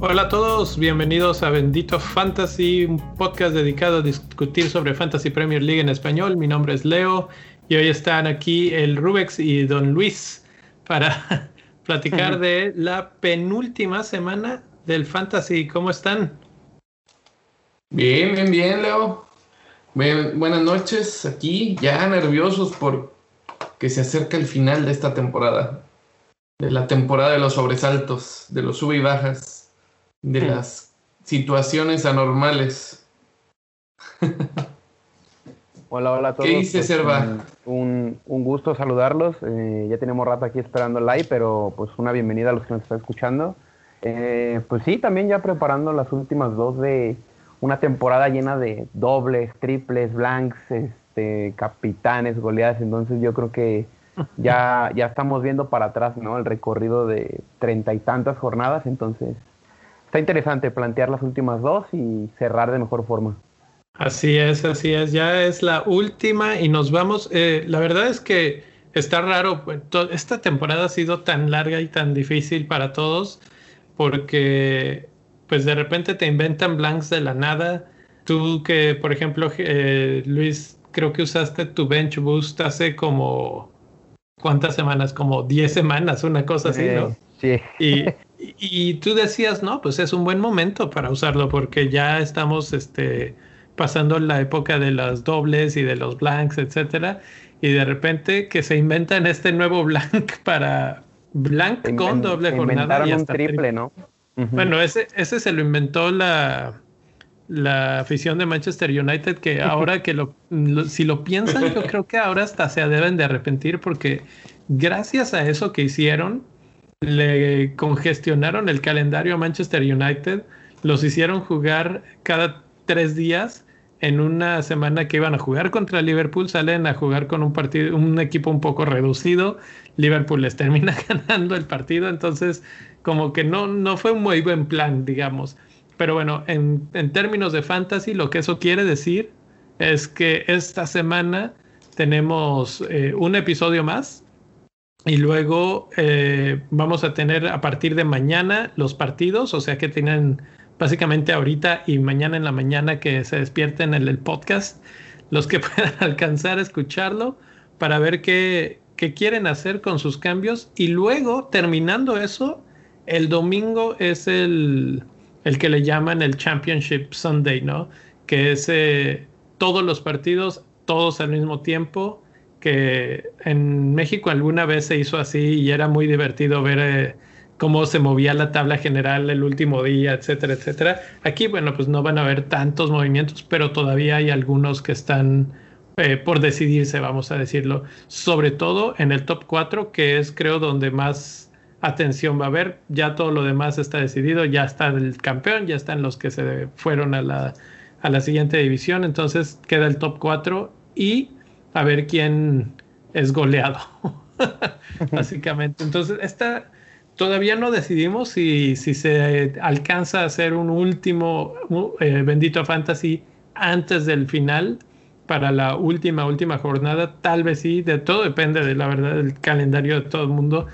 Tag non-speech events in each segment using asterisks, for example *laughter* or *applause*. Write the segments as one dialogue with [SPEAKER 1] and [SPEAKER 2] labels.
[SPEAKER 1] Hola a todos, bienvenidos a Bendito Fantasy, un podcast dedicado a discutir sobre Fantasy Premier League en español. Mi nombre es Leo y hoy están aquí el Rubex y Don Luis para *laughs* platicar de la penúltima semana del Fantasy. ¿Cómo están?
[SPEAKER 2] Bien, bien, bien, Leo. Buenas noches aquí, ya nerviosos por que se acerca el final de esta temporada, de la temporada de los sobresaltos, de los sub y bajas de las situaciones anormales.
[SPEAKER 3] Hola, hola a todos.
[SPEAKER 2] ¿Qué dice
[SPEAKER 3] pues,
[SPEAKER 2] Serva?
[SPEAKER 3] Un, un, gusto saludarlos. Eh, ya tenemos rato aquí esperando el live, pero pues una bienvenida a los que nos están escuchando. Eh, pues sí, también ya preparando las últimas dos de una temporada llena de dobles, triples, blanks, este, capitanes, goleadas. Entonces yo creo que ya, *laughs* ya estamos viendo para atrás, ¿no? El recorrido de treinta y tantas jornadas. Entonces está interesante plantear las últimas dos y cerrar de mejor forma.
[SPEAKER 1] Así es, así es. Ya es la última y nos vamos. Eh, la verdad es que está raro. Pues, esta temporada ha sido tan larga y tan difícil para todos porque pues de repente te inventan blanks de la nada. Tú que, por ejemplo, eh, Luis, creo que usaste tu bench boost hace como ¿cuántas semanas? Como 10 semanas, una cosa así, ¿no?
[SPEAKER 3] Sí. *laughs*
[SPEAKER 1] Y, y tú decías, no, pues es un buen momento para usarlo porque ya estamos este, pasando la época de las dobles y de los blanks, etcétera, y de repente que se inventan este nuevo blank *laughs* para blank con doble jornada
[SPEAKER 3] y hasta un triple, ¿no?
[SPEAKER 1] Bueno, ese, ese se lo inventó la, la afición de Manchester United que *laughs* ahora que lo, si lo piensan, yo creo que ahora hasta se deben de arrepentir porque gracias a eso que hicieron, le congestionaron el calendario a Manchester United, los hicieron jugar cada tres días en una semana que iban a jugar contra Liverpool, salen a jugar con un partido, un equipo un poco reducido, Liverpool les termina *laughs* ganando el partido, entonces como que no, no fue un muy buen plan, digamos. Pero bueno, en, en términos de fantasy, lo que eso quiere decir es que esta semana tenemos eh, un episodio más y luego eh, vamos a tener a partir de mañana los partidos, o sea que tienen básicamente ahorita y mañana en la mañana que se despierten en el podcast, los que *laughs* puedan alcanzar a escucharlo para ver qué, qué quieren hacer con sus cambios. Y luego, terminando eso, el domingo es el, el que le llaman el Championship Sunday, ¿no? Que es eh, todos los partidos, todos al mismo tiempo que en México alguna vez se hizo así y era muy divertido ver eh, cómo se movía la tabla general el último día, etcétera, etcétera. Aquí, bueno, pues no van a haber tantos movimientos, pero todavía hay algunos que están eh, por decidirse, vamos a decirlo. Sobre todo en el top 4, que es creo donde más atención va a haber. Ya todo lo demás está decidido, ya está el campeón, ya están los que se fueron a la, a la siguiente división, entonces queda el top 4 y a ver quién es goleado, *laughs* básicamente. Entonces, esta todavía no decidimos si, si se alcanza a hacer un último eh, bendito fantasy antes del final para la última, última jornada. Tal vez sí, de todo depende de la verdad del calendario de todo el mundo.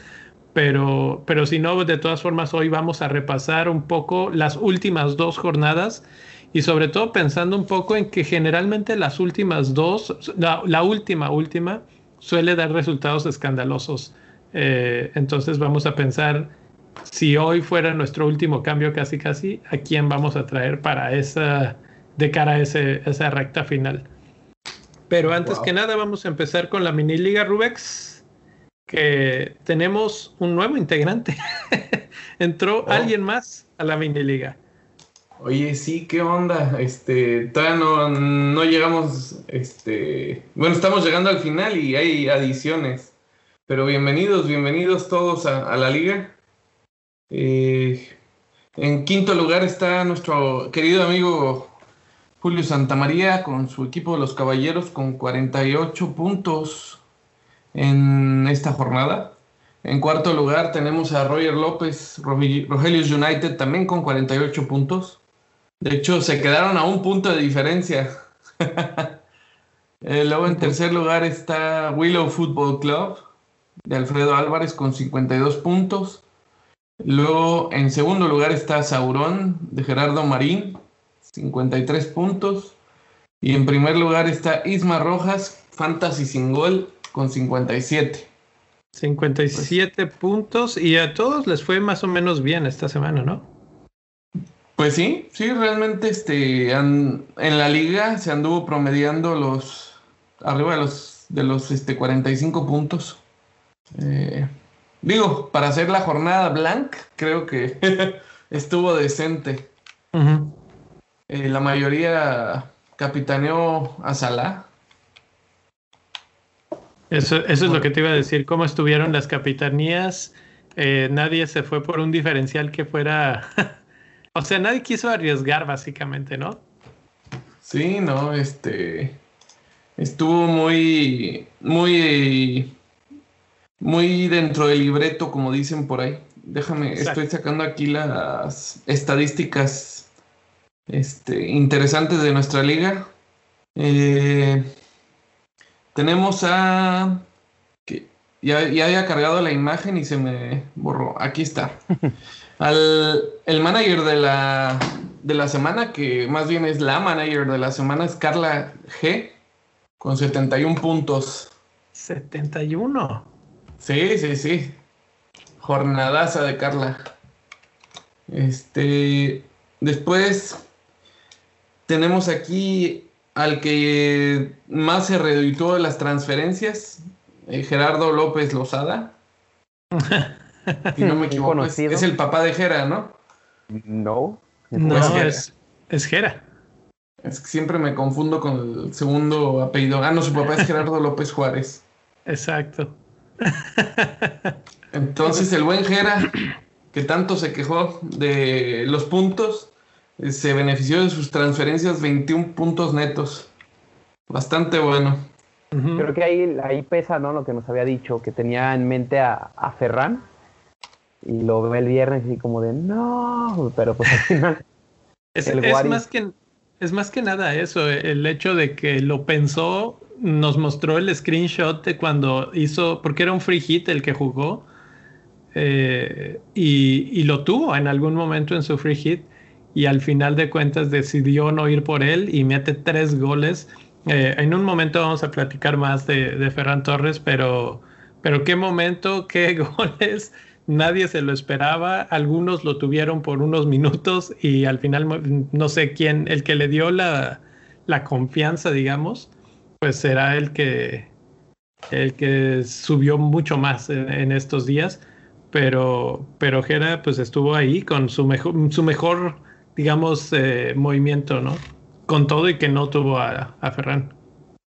[SPEAKER 1] Pero, pero si no, de todas formas, hoy vamos a repasar un poco las últimas dos jornadas y sobre todo pensando un poco en que generalmente las últimas dos, la, última, última, suele dar resultados escandalosos. Eh, entonces vamos a pensar si hoy fuera nuestro último cambio casi casi, ¿a quién vamos a traer para esa, de cara a ese, esa recta final? Pero antes que nada vamos a empezar con la mini liga Rubex, que tenemos un nuevo integrante. *laughs* Entró oh. alguien más a la mini liga.
[SPEAKER 2] Oye, sí, ¿qué onda? Este, todavía no, no llegamos, este, bueno, estamos llegando al final y hay adiciones, pero bienvenidos, bienvenidos todos a, la liga. Eh, en quinto lugar está nuestro querido amigo Julio Santamaría con su equipo de los Caballeros con 48 puntos en esta jornada. En cuarto lugar tenemos a Roger López, Rogelius United también con 48 puntos. De hecho, se quedaron a un punto de diferencia. *laughs* Eh, luego en tercer lugar está Willow Football Club de Alfredo Álvarez con 52 puntos. Luego en segundo lugar está Saurón de Gerardo Marín, 53 puntos. Y en primer lugar está Isma Rojas, Fantasy sin gol, con 57.
[SPEAKER 1] 57 puntos y a todos les fue más o menos bien esta semana, ¿no?
[SPEAKER 2] Pues sí, sí, realmente este, en la liga se anduvo promediando los arriba de los, de los este, 45 puntos. Eh, digo, para hacer la jornada blank, creo que *laughs* estuvo decente. Eh, la mayoría capitaneó a Salah.
[SPEAKER 1] Eso, eso es lo que te iba a decir. ¿Cómo estuvieron las capitanías? Eh, nadie se fue por un diferencial que fuera. *laughs* o sea, nadie quiso arriesgar, básicamente, ¿no?
[SPEAKER 2] Sí, no, este. Estuvo muy. Muy. Muy dentro del libreto, como dicen por ahí. Déjame, estoy sacando aquí las estadísticas este, interesantes de nuestra liga. Eh, tenemos a. Que ya, ya había cargado la imagen y se me borró. Aquí está. *laughs* Al, el manager de la, de la semana, que más bien es la manager de la semana, es Carla G, con 71 puntos.
[SPEAKER 1] 71.
[SPEAKER 2] Sí, sí, sí. Jornadaza de Carla. Este. Después tenemos aquí al que más se reeditó de las transferencias, eh, Gerardo López Lozada. si no me *laughs* equivoco, es, el papá de Gera, ¿no?
[SPEAKER 3] No.
[SPEAKER 1] No, es, es Gera.
[SPEAKER 2] Es que siempre me confundo con el segundo apellido. Ah, no, su papá es Gerardo *laughs* López Juárez.
[SPEAKER 1] Exacto.
[SPEAKER 2] Entonces el buen Gera, que tanto se quejó de los puntos, se benefició de sus transferencias 21 puntos netos. Bastante bueno.
[SPEAKER 3] Creo que ahí, ahí pesa ¿no? lo que nos había dicho, que tenía en mente a, a Ferran y lo ve el viernes y como de no, pero pues al final... *laughs*
[SPEAKER 1] es, es más que, es más que nada eso, el hecho de que lo pensó, nos mostró el screenshot de cuando hizo, porque era un free hit el que jugó, eh, y, y, lo tuvo en algún momento en su free hit y al final de cuentas decidió no ir por él y mete tres goles. Eh, en un momento vamos a platicar más de, de, Ferran Torres, pero, pero qué momento, qué *laughs* goles. Nadie se lo esperaba, algunos lo tuvieron por unos minutos y al final no sé quién, el que le dio la, la confianza, digamos, pues será el que, el que subió mucho más en, estos días. Pero, pero Jera pues estuvo ahí con su mejor, su mejor digamos, eh, movimiento, ¿no? Con todo y que no tuvo a, a Ferran.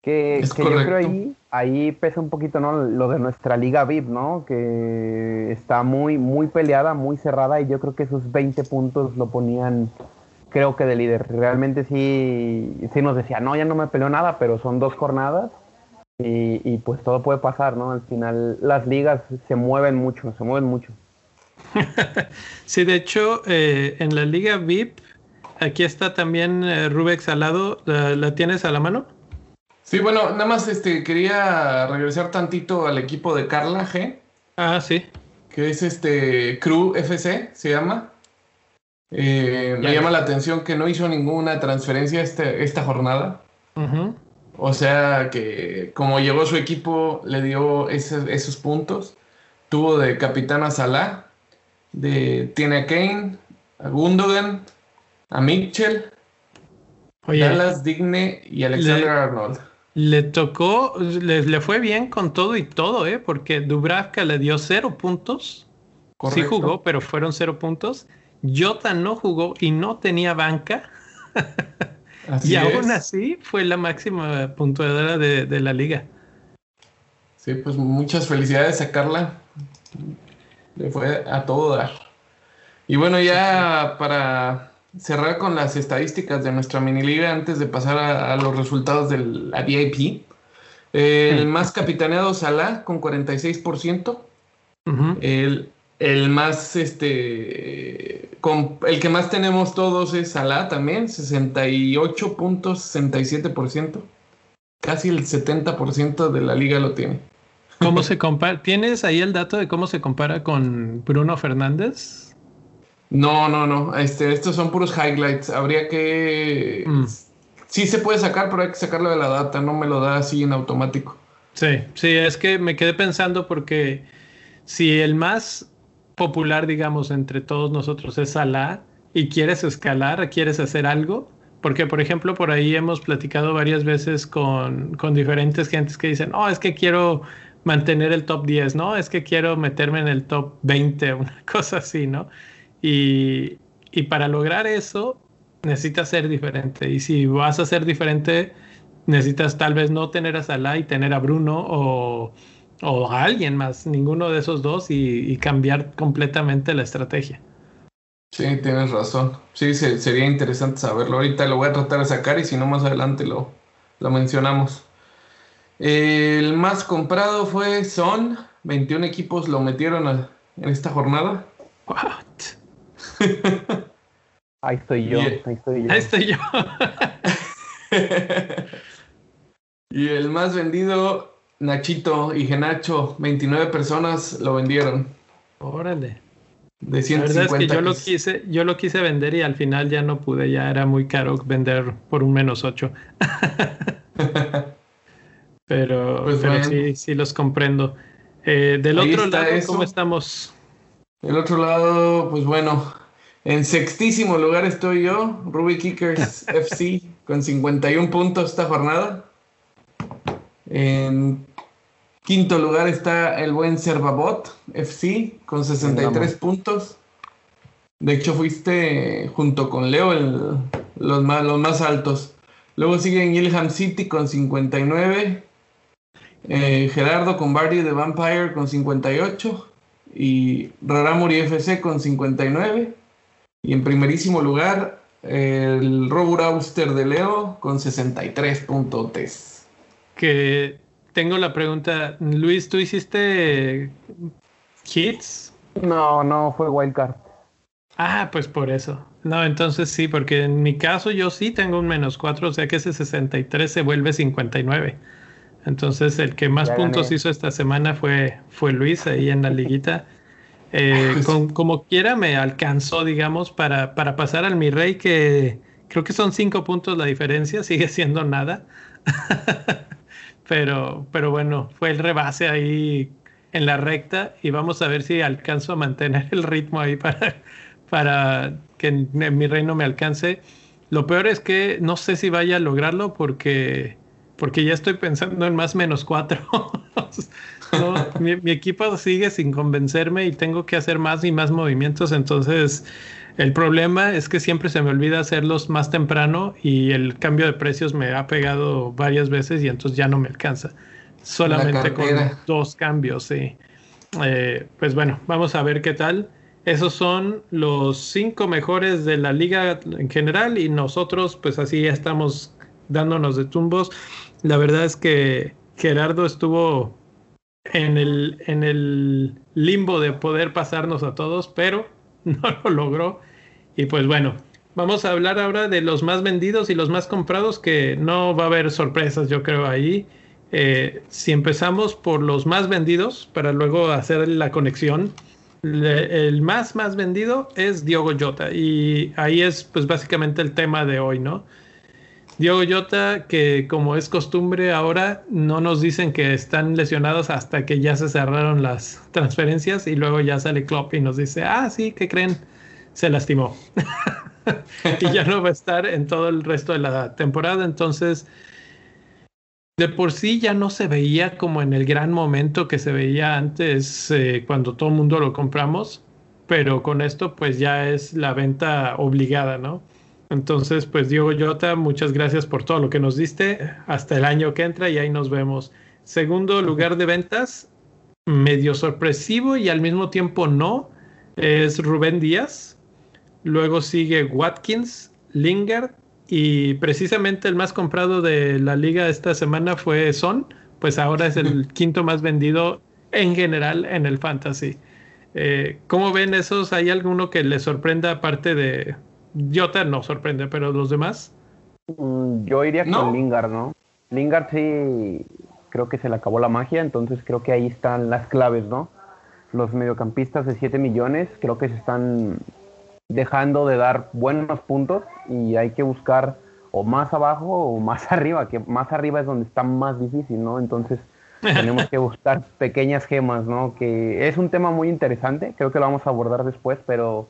[SPEAKER 3] Que, que yo creo ahí, ahí pesa un poquito, ¿no? Lo de nuestra liga VIP, ¿no? Que está muy, muy peleada, muy cerrada y yo creo que esos 20 puntos lo ponían, creo que de líder. Realmente sí, sí nos decía, no, ya no me peleó nada, pero son dos jornadas y, y pues todo puede pasar, ¿no? Al final las ligas se mueven mucho, se mueven mucho. *laughs*
[SPEAKER 1] sí, de hecho, eh, en la liga VIP, aquí está también eh, Rubex al lado. ¿La, ¿La, tienes a la mano?
[SPEAKER 2] Sí, bueno, nada más este, quería regresar tantito al equipo de Carla G.
[SPEAKER 1] Ah, sí.
[SPEAKER 2] Que es este Crew FC, se llama. Eh, me llama la atención que no hizo ninguna transferencia este, esta jornada. Uh -huh. O sea que como llegó su equipo, le dio ese, esos puntos. Tuvo de capitán a Salah, de, tiene a Kane, a Gundogan, a Mitchell, Oye, Dallas Digne y Alexander
[SPEAKER 1] le,
[SPEAKER 2] Arnold.
[SPEAKER 1] Le tocó, le, le, fue bien con todo y todo, ¿eh? porque Dubravka le dio cero puntos. Correcto. Sí jugó, pero fueron cero puntos. Jota no jugó y no tenía banca. *laughs* Así y es. aún así fue la máxima puntuadora de, de, la liga.
[SPEAKER 2] Sí, pues muchas felicidades a Carla. Le fue a todo dar. Y bueno, ya para cerrar con las estadísticas de nuestra mini liga antes de pasar a, a los resultados de la VIP. El más capitaneado Salah con 46%. Uh -huh. el, el, más este el que más tenemos todos es Salah también, 68.67%. Casi el 70% de la liga lo tiene.
[SPEAKER 1] ¿Cómo se compara? ¿Tienes ahí el dato de cómo se compara con Bruno Fernández?
[SPEAKER 2] No, no, no. Este, estos son puros highlights. Habría que. Mm. Sí se puede sacar, pero hay que sacarlo de la data. No me lo da así en automático.
[SPEAKER 1] Sí, sí, es que me quedé pensando porque si el más popular, digamos, entre todos nosotros es Salah y quieres escalar, quieres hacer algo, porque por ejemplo por ahí hemos platicado varias veces con, con diferentes gentes que dicen, oh, es que quiero mantener el top 10, ¿no? Es que quiero meterme en el top 20, *laughs* una cosa así, ¿no? Y, y para lograr eso necesitas ser diferente. Y si vas a ser diferente, necesitas tal vez no tener a Salah y tener a Bruno o, o a alguien más, ninguno de esos dos y, cambiar completamente la estrategia.
[SPEAKER 2] Sí, tienes razón. Sí, sería interesante saberlo. Ahorita lo voy a tratar de sacar y si no más adelante lo, lo mencionamos. El más comprado fue Son. 21 equipos lo metieron en esta jornada. What? *laughs*
[SPEAKER 3] ahí estoy yo. ahí estoy yo.
[SPEAKER 1] Ahí estoy yo.
[SPEAKER 2] y el más vendido, Nachito y Genacho. 29 personas lo vendieron.
[SPEAKER 1] Órale. De 150 La verdad es que yo lo, quise, yo lo quise vender y al final ya no pude. Ya era muy caro vender por un menos 8. *laughs* Pero, pues sí, sí los comprendo. Eh, del otro lado, ¿cómo estamos?
[SPEAKER 2] Del otro lado, pues bueno, en sextísimo lugar estoy yo, Ruby Kickers *laughs* FC, con 51 puntos esta jornada. En quinto lugar está el buen Servabot FC, con 63 puntos. De hecho, fuiste junto con Leo los, más, los más altos. Luego sigue en Gilham City con 59. Eh, Gerardo con Barry de Vampire con 58 y Raramuri FC con 59. Y en primerísimo lugar, el Robur Auster de Leo con 63 puntos.
[SPEAKER 1] Que tengo la pregunta, Luis, ¿tú hiciste hits?
[SPEAKER 3] No, no, fue Wildcard.
[SPEAKER 1] Ah, pues por eso. No, entonces sí, porque en mi caso yo sí tengo un menos 4, o sea que ese 63 se vuelve 59. Entonces el que más puntos hizo esta semana fue, fue Luis ahí en la *laughs* liguita. Eh, como quiera me alcanzó, digamos, para, para pasar al mi rey, que creo que son cinco puntos la diferencia, *laughs* sigue siendo nada. *laughs* pero, pero bueno, fue el rebase ahí en la recta y vamos a ver si alcanzo a mantener el ritmo ahí para, para que mi rey no me alcance. Lo peor es que no sé si vaya a lograrlo porque porque ya estoy pensando en más menos cuatro. *laughs* mi, equipo sigue sin convencerme y tengo que hacer más y más movimientos. Entonces, el problema es que siempre se me olvida hacerlos más temprano y el cambio de precios me ha pegado varias veces y entonces ya no me alcanza. Solamente con dos cambios, sí. Eh, pues bueno, vamos a ver qué tal. Esos son los cinco mejores de la liga en general y nosotros pues así estamos dándonos de tumbos. La verdad es que Gerardo estuvo en el, en el limbo de poder pasarnos a todos, pero *laughs* no lo logró. Y pues bueno, vamos a hablar ahora de los más vendidos y los más comprados, que no va a haber sorpresas, yo creo, ahí. Eh, si empezamos por los más vendidos, para luego hacer la conexión, el más más vendido es Diogo Jota y ahí es pues básicamente el tema de hoy, ¿no? Diogo Jota, que como es costumbre ahora, no nos dicen que están lesionados hasta que ya se cerraron las transferencias y luego ya sale Klopp y nos dice, ah, sí, ¿qué creen? Se lastimó. *laughs* y ya no va a estar en todo el resto de la temporada. Entonces, de por sí ya no se veía como en el gran momento que se veía antes eh, cuando todo el mundo lo compramos, pero con esto pues ya es la venta obligada, ¿no? Entonces, pues Diego Jota, muchas gracias por todo lo que nos diste. Hasta el año que entra y ahí nos vemos. Segundo lugar de ventas, medio sorpresivo y al mismo tiempo no, es Rubén Díaz. Luego sigue Watkins, Lingard y precisamente el más comprado de la liga esta semana fue Son, pues ahora es el quinto más vendido en general en el fantasy. Eh, ¿Cómo ven esos? ¿Hay alguno que les sorprenda aparte de Jota? No sorprende, pero los demás.
[SPEAKER 3] Mm, yo iría con Lingard, ¿no? Lingard sí creo que se le acabó la magia, entonces creo que ahí están las claves, ¿no? Los mediocampistas de 7 millones creo que se están dejando de dar buenos puntos y hay que buscar o más abajo o más *laughs* arriba, que más arriba es donde está más difícil, ¿no? Entonces tenemos que buscar *laughs* pequeñas gemas, ¿no? Que es un tema muy interesante, creo que lo vamos a abordar después, pero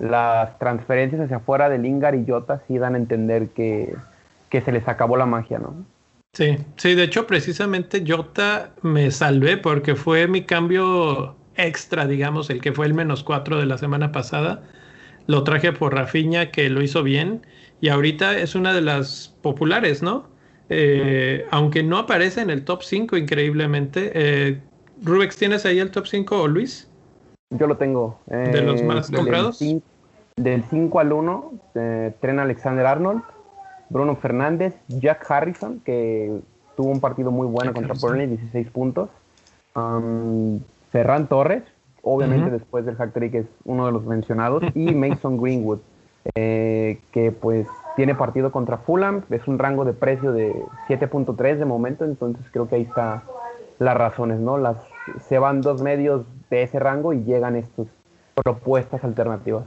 [SPEAKER 3] las transferencias hacia afuera de Lingard y Jota sí dan a entender que, que se les acabó la magia, ¿no?
[SPEAKER 1] Sí, sí, de hecho precisamente Jota me salvé porque fue mi cambio extra, digamos, el que fue el menos cuatro de la semana pasada. Lo traje por Rafiña, que lo hizo bien, y ahorita es una de las populares, ¿no? Eh, aunque no aparece en el top 5 increíblemente. Eh, Rubex, ¿tienes ahí el top 5 o Luis?
[SPEAKER 3] Yo lo tengo.
[SPEAKER 1] ¿De los más eh, comprados?
[SPEAKER 3] Del 5 al 1, Tren Alexander Arnold, Bruno Fernández, Jack Harrison, que tuvo un partido muy bueno contra Burnley, 16 puntos. Ferran Torres, obviamente después del hack trick es uno de los mencionados, y *laughs* Mason Greenwood, eh, que pues tiene partido contra Fulham, es un rango de precio de 7.3 de momento, entonces creo que ahí está las razones, ¿no? Las, se van dos medios de ese rango y llegan estas propuestas alternativas.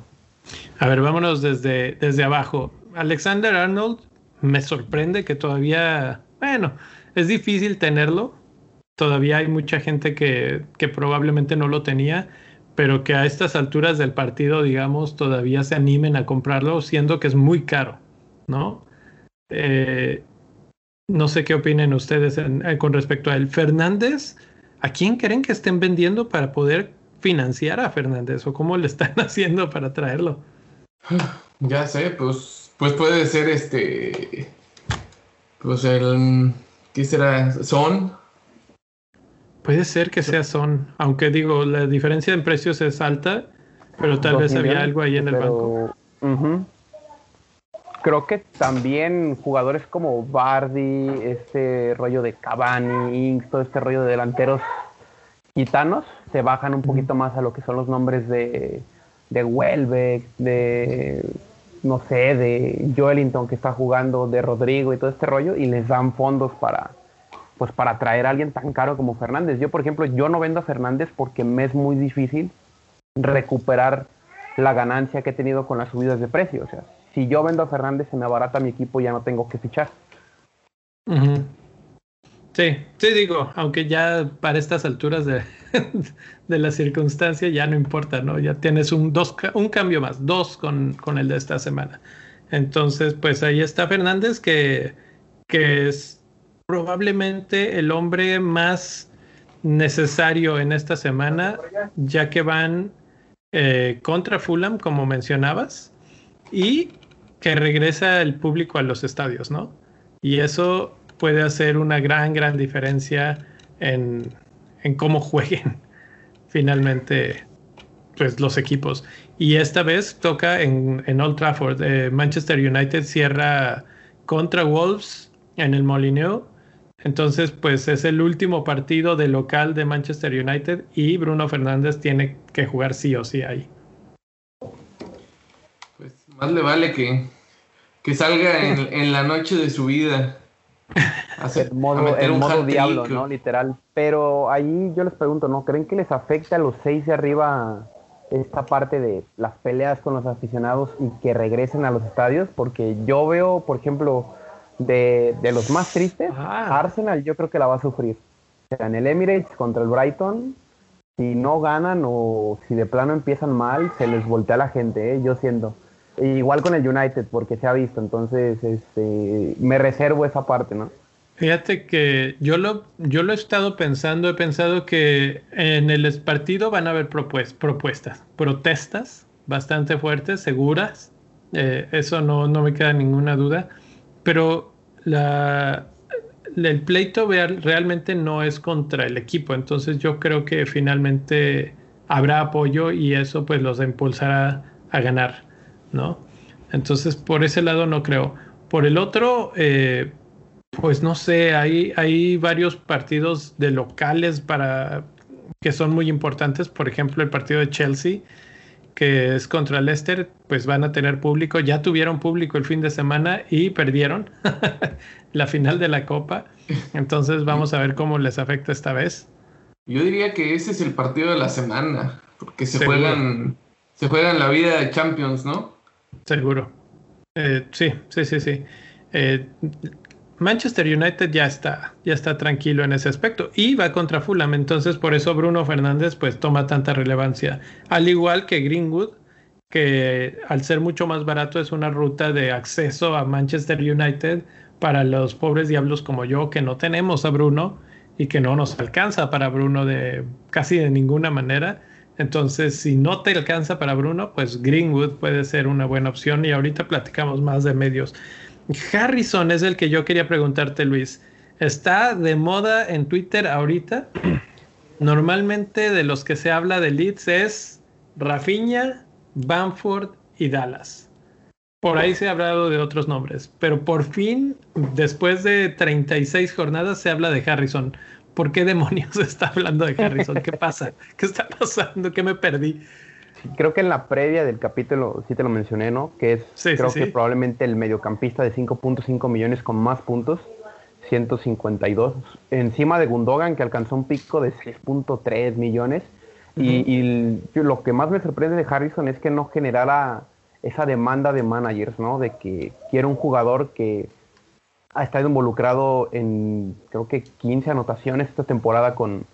[SPEAKER 1] A ver, vámonos desde, desde abajo. Alexander Arnold me sorprende que todavía, bueno, es difícil tenerlo. Todavía hay mucha gente que, que probablemente no lo tenía, pero que a estas alturas del partido, digamos, todavía se animen a comprarlo, siendo que es muy caro, ¿no? Eh, no sé qué opinen ustedes eh, con respecto a él. Fernández, ¿a quién creen que estén vendiendo para poder financiar a Fernández o cómo le están *laughs* haciendo para traerlo?
[SPEAKER 2] Ya sé, pues pues puede ser este. Pues el. ¿Qué será? ¿Son?
[SPEAKER 1] Puede ser que sea Son. Aunque digo, la diferencia en precios es alta. Pero tal vez había algo ahí en el banco.
[SPEAKER 3] Creo que también jugadores como Bardi, este rollo de Cavani, Inks, todo este rollo de delanteros gitanos, se bajan un poquito más a lo que son los nombres de, de Welbeck, de no sé, de Joelinton que está jugando, de Rodrigo y todo este rollo, y les dan fondos para, pues para traer a alguien tan caro como Fernández. Yo, por ejemplo, yo no vendo a Fernández porque me es muy difícil recuperar la ganancia que he tenido con las subidas de precio. O sea, si yo vendo a Fernández se me abarata mi equipo ya no tengo que fichar.
[SPEAKER 1] Sí, sí digo, aunque ya para estas alturas de, *laughs* de la circunstancia ya no importa, ¿no? Ya tienes un, dos, un cambio más, dos con, con el de esta semana. Entonces, pues ahí está Fernández, que, que es probablemente el hombre más necesario en esta semana, ya que van eh, contra Fulham, como mencionabas, y que regresa el público a los estadios, ¿no? Y eso puede hacer una gran, gran diferencia en, cómo *laughs* jueguen finalmente pues, los equipos. Y esta vez toca en, en Old Trafford. Eh, Manchester United cierra contra Wolves en el Molineux. Entonces, pues es el último partido de local de Manchester United y Bruno Fernández tiene que jugar sí o sí ahí.
[SPEAKER 2] Más le vale que, que salga en, *laughs* en la noche de su vida
[SPEAKER 3] el modo, el modo diablo, ¿no? Literal. Pero ahí yo les pregunto, ¿no? ¿Creen que les afecta a los seis de arriba esta parte de las peleas con los aficionados y que regresen a los estadios? Porque yo veo, por ejemplo, de, los más tristes, ah. Arsenal yo creo que la va a sufrir. O sea, en el Emirates contra el Brighton, si no ganan o si de plano empiezan mal, se les voltea la gente, ¿eh? yo siento. Igual con el United, porque se ha visto, entonces este, me reservo esa parte, ¿no?
[SPEAKER 1] Fíjate que yo lo, yo lo he estado pensando, he pensado que en el partido van a haber propuestas, protestas bastante fuertes, seguras, eh, eso no, no, me queda ninguna duda, pero la, el pleito realmente no es contra el equipo, entonces yo creo que finalmente habrá apoyo y eso pues los impulsará a ganar. ¿No? Entonces, por ese lado no creo. Por el otro, eh, pues no sé, hay, hay varios partidos de locales para que son muy importantes. Por ejemplo, el partido de Chelsea, que es contra Leicester, pues van a tener público. Ya tuvieron público el fin de semana y perdieron *laughs* la final de la Copa. Entonces vamos a ver cómo les afecta esta vez.
[SPEAKER 2] Yo diría que ese es el partido de la semana, porque se juegan se juegan la vida de Champions, ¿no?
[SPEAKER 1] Seguro. Eh, sí, sí, sí, sí. Eh, Manchester United ya está, ya está tranquilo en ese aspecto y va contra Fulham, entonces por eso Bruno Fernández pues toma tanta relevancia, al igual que Greenwood, que al ser mucho más barato es una ruta de acceso a Manchester United para los pobres diablos como yo que no tenemos a Bruno y que no nos alcanza para Bruno de casi de ninguna manera. Entonces, si no te alcanza para Bruno, pues Greenwood puede ser una buena opción y ahorita platicamos más de medios. Harrison es el que yo quería preguntarte, Luis. Está de moda en Twitter ahorita. *clears throat* Normalmente de los que se habla de Leeds es Rafinha, Bamford y Dallas. Por ahí se ha hablado de otros nombres, pero por fin, después de 36 jornadas, se habla de Harrison. ¿Por qué demonios *laughs* está hablando de Harrison? ¿Qué pasa? ¿Qué está pasando? ¿Qué me perdí?
[SPEAKER 3] creo que en la previa del capítulo sí te lo mencioné, ¿no? Que es creo que probablemente el mediocampista de 5.5 millones con más puntos, 152, encima de Gundogan que alcanzó un pico de 6.3 millones. y, lo que más me sorprende de Harrison es que no generara esa demanda de managers, ¿no? De que quiere un jugador que ha estado involucrado en creo que 15 anotaciones esta temporada con,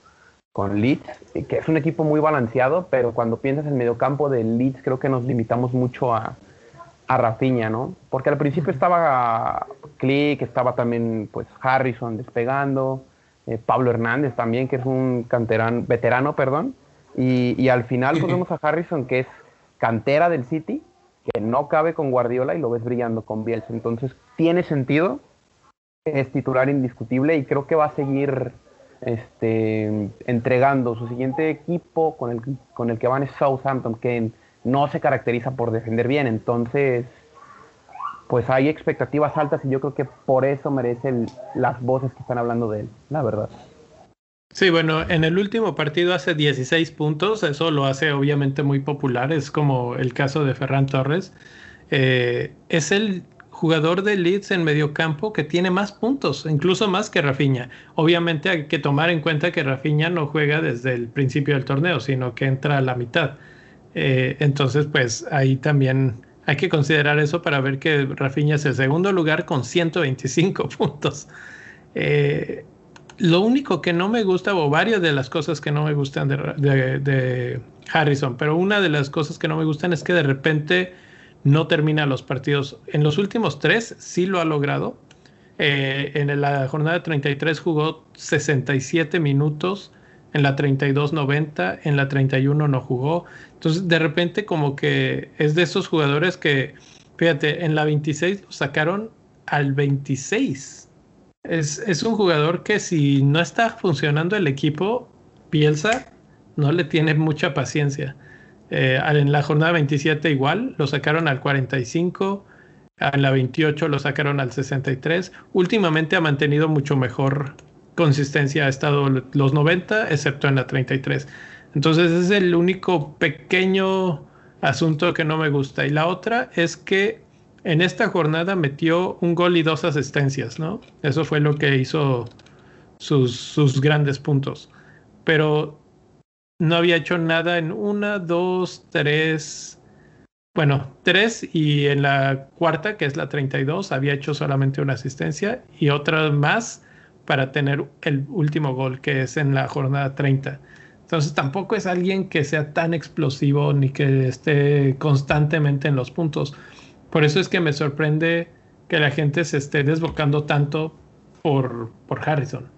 [SPEAKER 3] con Leeds, que es un equipo muy balanceado, pero cuando piensas en el mediocampo de Leeds creo que nos limitamos mucho a, a Rafinha, ¿no? Porque al principio estaba Click, estaba también pues Harrison despegando, eh, Pablo Hernández también, que es un canterán, veterano, perdón, y, y al final pues, *laughs* vemos a Harrison que es cantera del City, que no cabe con Guardiola y lo ves brillando con Bielsa. Entonces tiene sentido, es titular indiscutible y creo que va a seguir este, entregando su siguiente equipo con el, con el que van es Southampton, que no se caracteriza por defender bien. Entonces, pues hay expectativas altas y yo creo que por eso merecen las voces que están hablando de él, la verdad.
[SPEAKER 1] Sí, bueno, en el último partido hace 16 puntos, eso lo hace obviamente muy popular, es como el caso de Ferran Torres. Eh, es el jugador de Leeds en mediocampo que tiene más puntos, incluso más que Rafinha. Obviamente hay que tomar en cuenta que Rafinha no juega desde el principio del torneo, sino que entra a la mitad. Eh, entonces, pues ahí también hay que considerar eso para ver que Rafinha es el segundo lugar con 125 *laughs* puntos. Eh, lo único que no me gusta, o varias de las cosas que no me gustan de Harrison, pero una de las cosas que no me gustan es que de repente no termina los partidos. En los últimos tres sí lo ha logrado. Eh, en la jornada 33 jugó 67 minutos, en la 32-90, en la 31 no jugó. Entonces, de repente, como que es de esos jugadores que, fíjate, en la 26 lo sacaron al 26. Es, es un jugador que si no está funcionando el equipo, Piensa, no le tiene mucha paciencia. Eh, en la jornada 27 igual, lo sacaron al 45, en la 28 lo sacaron al 63. Últimamente ha mantenido mucho mejor consistencia, ha estado los 90, excepto en la 33. Entonces es el único pequeño asunto que no me gusta. Y la otra es que en esta jornada metió un gol y dos asistencias, ¿no? Eso fue lo que hizo sus, sus grandes puntos. Pero no había hecho nada en una, dos, tres, bueno, tres y en la cuarta, que es la 32, había hecho solamente una asistencia y otra más para tener el último gol, que es en la jornada 30. Entonces tampoco es alguien que sea tan explosivo ni que esté constantemente en los puntos. Por eso es que me sorprende que la gente se esté desbocando tanto por, por Harrison.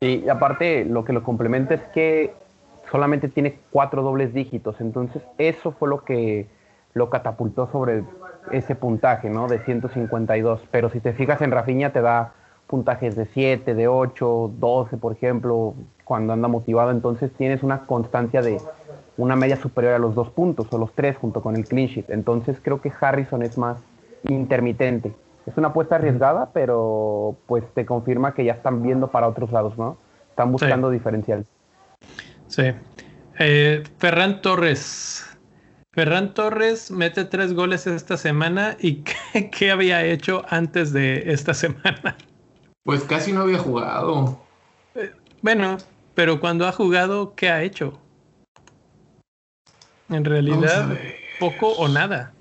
[SPEAKER 3] y aparte lo que lo complementa es que solamente tiene cuatro dobles dígitos. Entonces, eso fue lo que lo catapultó sobre ese puntaje, ¿no? De 152. Pero si te fijas en Rafinha, te da puntajes de 7, de 8, 12, por ejemplo, cuando anda motivado. Entonces, tienes una constancia de una media superior a los dos puntos o los tres junto con el clean sheet. Entonces, creo que Harrison es más intermitente. Es una apuesta arriesgada, pero pues te confirma que ya están viendo para otros lados, ¿no? Están buscando diferencial.
[SPEAKER 1] Sí. Eh, Ferran Torres. Ferran Torres mete tres goles esta semana y *laughs* ¿qué, había hecho antes de esta semana?
[SPEAKER 2] Pues casi no había jugado.
[SPEAKER 1] Eh, bueno, pero cuando ha jugado, ¿qué ha hecho? En realidad, poco o nada.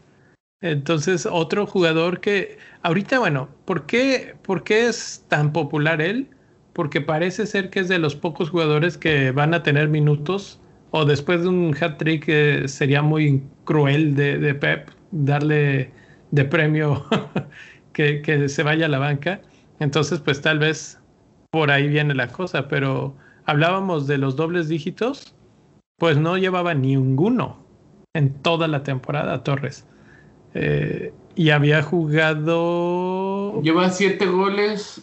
[SPEAKER 1] Entonces, otro jugador que ahorita, bueno, ¿por qué, ¿por qué es tan popular él? Porque parece ser que es de los pocos jugadores que van a tener minutos o después de un hat trick eh, sería muy cruel de, Pep darle de premio *laughs* que, que, se vaya a la banca. Entonces, pues tal vez por ahí viene la cosa, pero hablábamos de los dobles dígitos, pues no llevaba ninguno en toda la temporada Torres. Eh, y había jugado...
[SPEAKER 2] Lleva siete goles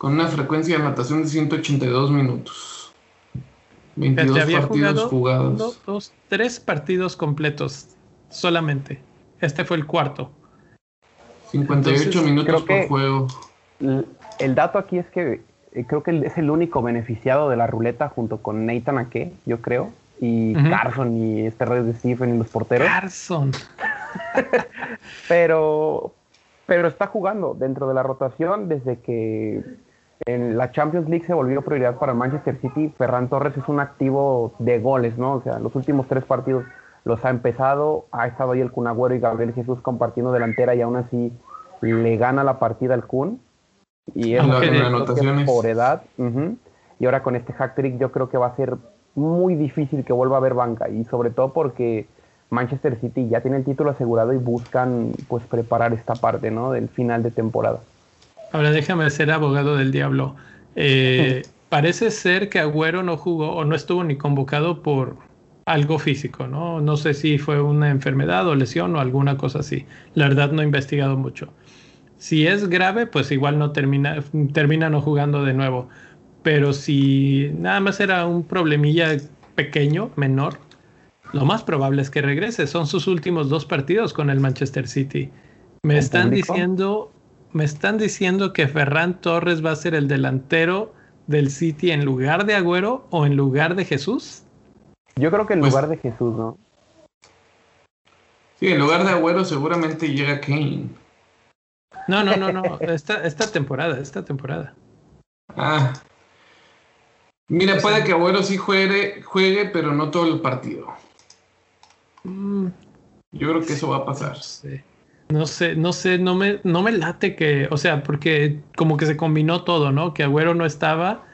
[SPEAKER 2] con una frecuencia de anotación de 182 minutos.
[SPEAKER 1] 22 había partidos jugados. Dos, tres partidos completos solamente. Este fue el cuarto.
[SPEAKER 2] 58 minutos por juego.
[SPEAKER 3] El dato aquí es que eh, creo que es el único beneficiado de la ruleta junto con Nathan Ake, yo creo, y Carson y este Red de Stephen y los porteros.
[SPEAKER 1] Carson. *laughs*
[SPEAKER 3] pero, pero está jugando dentro de la rotación desde que en la Champions League se volvió prioridad para el Manchester City. Ferran Torres es un activo de goles, ¿no? O sea, los últimos tres partidos los ha empezado, ha estado ahí el Kun Agüero y Gabriel Jesús compartiendo delantera y aún así le gana la partida al Kun. Y es por edad. Y ahora con este hack trick yo creo que va a ser muy difícil que vuelva a haber banca y sobre todo porque Manchester City ya tiene el título asegurado y buscan pues preparar esta parte, ¿no? Del final de temporada.
[SPEAKER 1] Ahora déjame ser abogado del diablo. Eh, parece ser que Agüero no jugó o no estuvo ni convocado por algo físico, ¿no? No sé si fue una enfermedad o lesión o alguna cosa así. La verdad no he investigado mucho. Si es grave, pues igual no termina, termina no jugando de nuevo. Pero si nada más era un problemilla pequeño, menor, lo más probable es que regrese. Son sus últimos dos partidos con el Manchester City. Me están diciendo me están diciendo que Ferran Torres va a ser el delantero del City en lugar de Agüero o en lugar de Jesús.
[SPEAKER 3] Yo creo que en pues lugar de Jesús, ¿no?
[SPEAKER 2] Sí, en lugar de Agüero seguramente llega Kane.
[SPEAKER 1] No, no, no, no. Esta, esta temporada, esta temporada.
[SPEAKER 2] Ah. Mira, puede que Agüero sí juegue, juegue, pero no todo el partido. Mm. Yo creo que eso va a pasar. Sí.
[SPEAKER 1] No sé, no sé, no me, no me late que, o sea, porque como que se combinó todo, ¿no? Que Agüero no estaba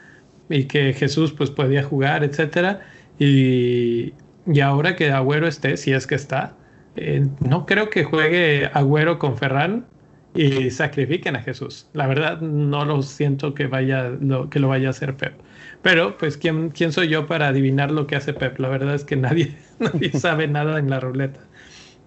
[SPEAKER 1] y que Jesús pues podía jugar, etcétera. Y, y ahora que Agüero esté, si es que está, eh, no creo que juegue Agüero con Ferran y sacrifiquen a Jesús. La verdad, no lo siento que vaya, lo, que lo vaya a hacer Pep. Pero, pues, ¿quién, ¿quién soy yo para adivinar lo que hace Pep? La verdad es que nadie, *laughs* nadie sabe nada en la ruleta.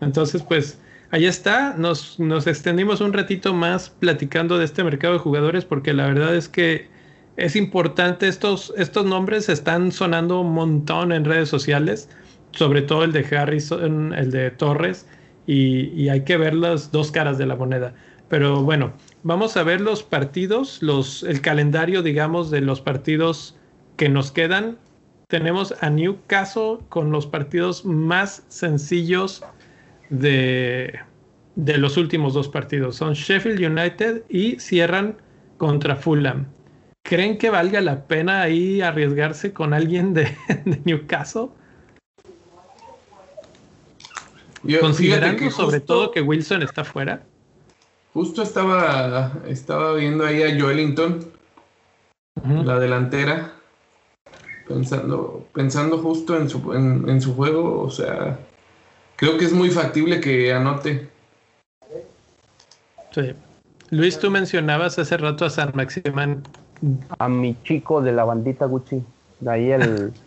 [SPEAKER 1] Entonces, pues, Ahí está, nos, nos extendimos un ratito más platicando de este mercado de jugadores porque la verdad es que es importante, estos, estos nombres están sonando un montón en redes sociales, sobre todo el de Harrison, el de Torres, y, hay que ver las dos caras de la moneda. Pero bueno, vamos a ver los partidos, los, el calendario, digamos, de los partidos que nos quedan. Tenemos a Newcastle con los partidos más sencillos de, los últimos dos partidos. Son Sheffield United y cierran contra Fulham. ¿Creen que valga la pena ahí arriesgarse con alguien de, *laughs* Newcastle? Considerando sobre todo que Wilson está fuera.
[SPEAKER 2] Justo estaba, estaba viendo ahí a Joelinton, la delantera, pensando, pensando justo en su, en su juego, o sea, creo que es muy factible que anote.
[SPEAKER 1] Sí. Luis, tú mencionabas hace rato a San Maximán.
[SPEAKER 3] A mi chico de la bandita Gucci. De ahí el. *laughs*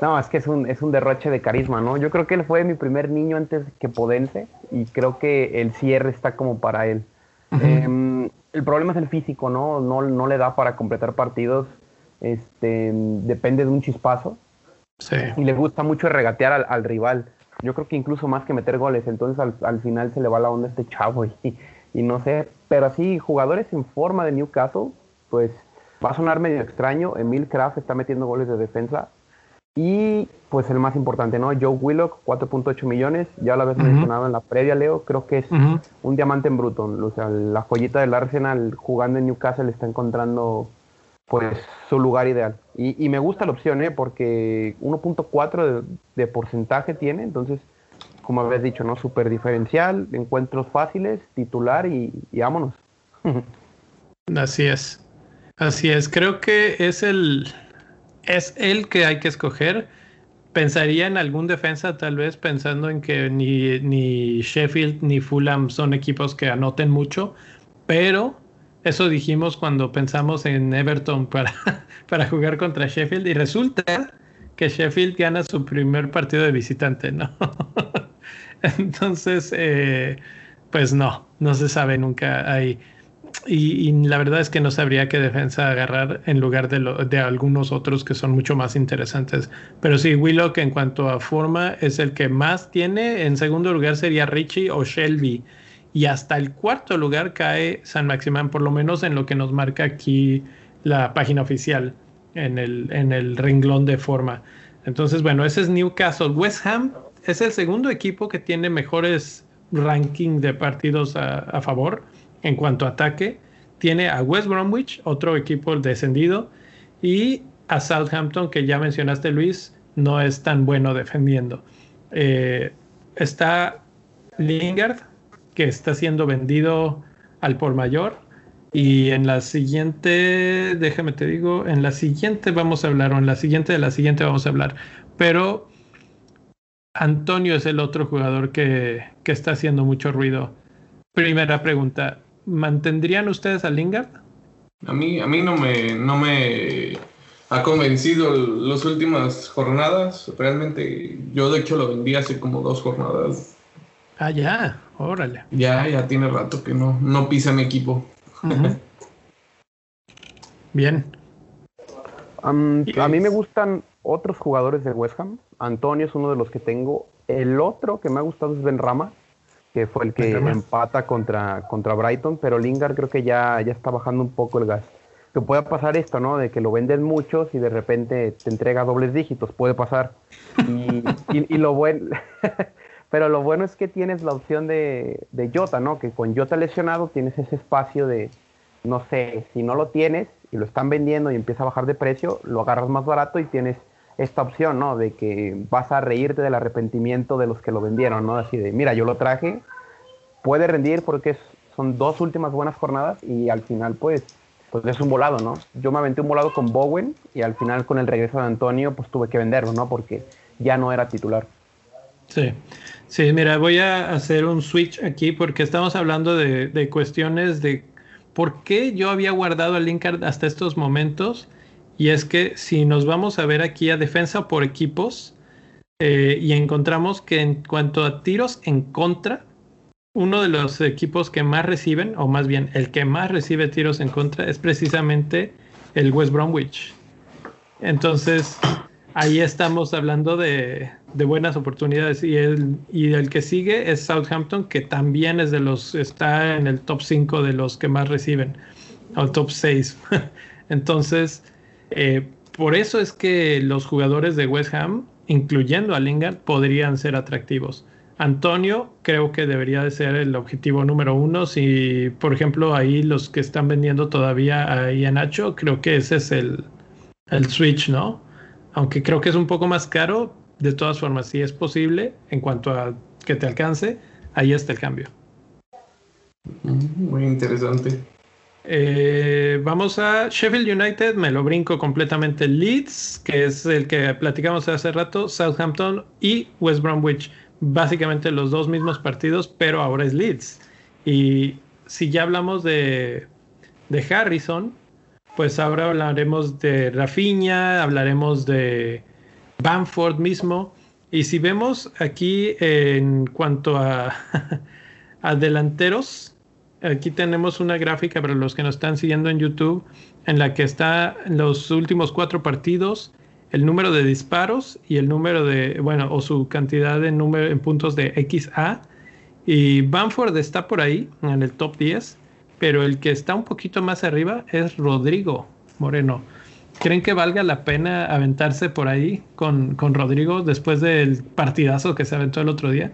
[SPEAKER 3] No, es que es un, es un derroche de carisma, ¿no? Yo creo que él fue mi primer niño antes que Podense y creo que el cierre está como para él. Em, el problema es el físico, ¿no? ¿no? No le da para completar partidos. Este, depende de un chispazo. Sí. Y le gusta mucho regatear al rival. Yo creo que incluso más que meter goles, entonces al, final se le va la onda a este chavo y, *laughs* y, no sé, pero así jugadores en forma de Newcastle, pues va a sonar medio extraño, Emil Kraft está metiendo goles de defensa Y pues el más importante, ¿no? Joe Willock, 4.8 millones. Ya lo habías mencionado en la previa, Leo. Creo que es un diamante en bruto. O sea, la joyita del Arsenal jugando en Newcastle está encontrando pues su lugar ideal. Y, me gusta la opción, ¿eh? Porque 1.4 de, porcentaje tiene. Entonces, como habías dicho, ¿no? Súper diferencial, encuentros fáciles, titular y, y vámonos. *laughs*
[SPEAKER 1] Así es. Así es. Creo que es el, es el que hay que escoger pensaría en algún defensa, tal vez pensando en que ni Sheffield ni Fulham son equipos que anoten mucho, pero eso dijimos cuando pensamos en Everton para, *laughs* para jugar contra Sheffield y resulta que Sheffield gana su primer partido de visitante, ¿no? *laughs* Entonces, eh, pues no, no se sabe nunca ahí. Y, la verdad es que no sabría qué defensa agarrar en lugar de, de algunos otros que son mucho más interesantes. Pero sí, Willock en cuanto a forma es el que más tiene. En segundo lugar sería Richie o Shelby. Y hasta el cuarto lugar cae San Maximán, por lo menos en lo que nos marca aquí la página oficial, en el, en el renglón de forma. Entonces, bueno, ese es Newcastle. West Ham es el segundo equipo que tiene mejores ranking de partidos a, favor en cuanto a ataque. Tiene a West Bromwich, otro equipo descendido, y a Southampton, que ya mencionaste Luis, no es tan bueno defendiendo. Eh, está Lingard, que está siendo vendido al por mayor. Y en la siguiente, déjame te digo, en la siguiente vamos a hablar, o en la siguiente de la siguiente vamos a hablar. Pero Antonio es el otro jugador que, que está haciendo mucho ruido. Primera pregunta, ¿mantendrían ustedes a Lingard?
[SPEAKER 2] A mí, a mí no me, no me ha convencido las últimas jornadas. Realmente, yo de hecho lo vendí hace como dos jornadas.
[SPEAKER 1] Ah, ya, órale.
[SPEAKER 2] Ya, ya tiene rato que no, no pisa mi equipo. *laughs*
[SPEAKER 1] Bien.
[SPEAKER 3] a mí me gustan otros jugadores de West Ham. Antonio es uno de los que tengo. El otro que me ha gustado es Ben Rama que fue el que empata contra, contra Brighton, pero Lingard creo que ya, ya está bajando un poco el gas. Que pueda pasar esto, ¿no? De que lo venden muchos y de repente te entrega dobles dígitos, puede pasar. Y, y, lo bueno, *laughs* pero lo bueno es que tienes la opción de, de Jota, ¿no? Que con Jota lesionado tienes ese espacio de, no sé, si no lo tienes y lo están vendiendo y empieza a bajar de precio, lo agarras más barato y tienes esta opción, ¿no? De que vas a reírte del arrepentimiento de los que lo vendieron, ¿no? Así de, mira, yo lo traje, puede rendir porque son dos últimas buenas jornadas y al final, pues, pues es un volado, ¿no? Yo me aventé un volado con Bowen y al final con el regreso de Antonio, pues tuve que venderlo, ¿no? Porque ya no era titular.
[SPEAKER 1] Sí, sí, mira, voy a hacer un switch aquí porque estamos hablando de, de cuestiones de por qué yo había guardado el Linkard hasta estos momentos y es que si nos vamos a ver aquí a defensa por equipos eh, y encontramos que en cuanto a tiros en contra, uno de los equipos que más reciben, o más bien el que más recibe tiros en contra, es precisamente el West Bromwich. Entonces, ahí estamos hablando de, buenas oportunidades. Y el, y el que sigue es Southampton, que también es de los, está en el top 5 de los que más reciben, o top 6. *laughs* Entonces, eh, por eso es que los jugadores de West Ham, incluyendo a Lingard, podrían ser atractivos. Antonio creo que debería de ser el objetivo número uno. Si, por ejemplo, ahí los que están vendiendo todavía a Nacho, creo que ese es el, el switch, ¿no? Aunque creo que es un poco más caro, de todas formas, si es posible, en cuanto a que te alcance, ahí está el cambio.
[SPEAKER 2] Muy interesante.
[SPEAKER 1] Eh, vamos a Sheffield United, me lo brinco completamente. Leeds, que es el que platicamos hace rato, Southampton y West Bromwich. Básicamente los dos mismos partidos, pero ahora es Leeds. Y si ya hablamos de, de Harrison, pues ahora hablaremos de Rafinha, hablaremos de Bamford mismo. Y si vemos aquí en cuanto *laughs* a, delanteros, aquí tenemos una gráfica para los que nos están siguiendo en YouTube, en la que está los últimos cuatro partidos, el número de disparos y el número de, bueno, o su cantidad de número en puntos de XA. Y Bamford está por ahí, en el top 10, pero el que está un poquito más arriba es Rodrigo Moreno. ¿Creen que valga la pena aventarse por ahí con, con Rodrigo después del partidazo que se aventó el otro día?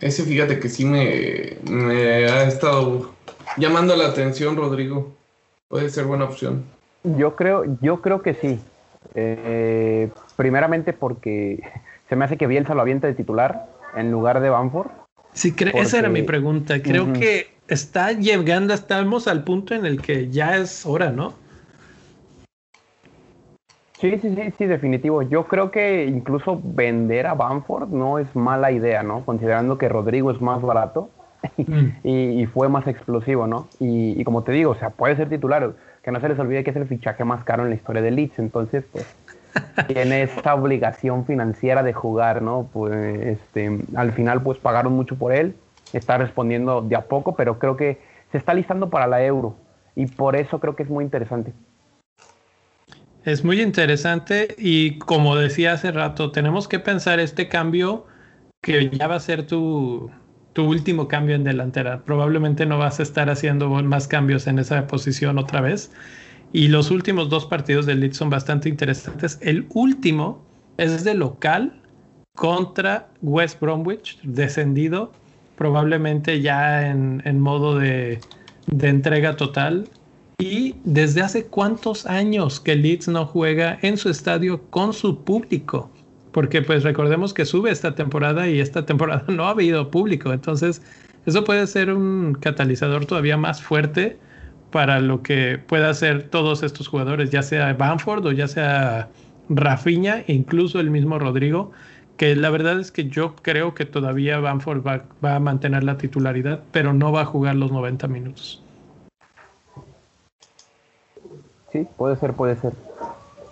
[SPEAKER 2] Ese fíjate que sí me, me ha estado llamando la atención, Rodrigo. Puede ser buena opción.
[SPEAKER 3] Yo creo, yo creo que sí. Eh, primeramente porque se me hace que Bielsa lo avienta de titular en lugar de Banford.
[SPEAKER 1] Sí, esa era mi pregunta. Creo que está llegando, estamos al punto en el que ya es hora, ¿no?
[SPEAKER 3] Sí, sí, sí, sí, definitivo. Yo creo que incluso vender a Banford no es mala idea, ¿no? Considerando que Rodrigo es más barato *laughs* mm. y, fue más explosivo, ¿no? Y, como te digo, o sea, puede ser titular. Que no se les olvide que es el fichaje más caro en la historia de Leeds. Entonces, pues, tiene esta obligación financiera de jugar, ¿no? Pues este, al final pues pagaron mucho por él, está respondiendo de a poco, pero creo que se está listando para la euro y por eso creo que es muy interesante.
[SPEAKER 1] Es muy interesante y como decía hace rato, tenemos que pensar este cambio que ya va a ser tu, tu último cambio en delantera. Probablemente no vas a estar haciendo más cambios en esa posición otra vez. Y los últimos dos partidos del Leeds son bastante interesantes. El último es de local contra West Bromwich, descendido, probablemente ya en, modo de, entrega total. Y desde hace cuántos años que Leeds no juega en su estadio con su público. Porque pues recordemos que sube esta temporada y esta temporada *laughs* no ha habido público. Entonces eso puede ser un catalizador todavía más fuerte para lo que pueda hacer todos estos jugadores, ya sea Banford o ya sea Rafinha e incluso el mismo Rodrigo, que la verdad es que yo creo que todavía Banford va, a mantener la titularidad, pero no va a jugar los 90 minutos.
[SPEAKER 3] Sí, puede ser, puede ser.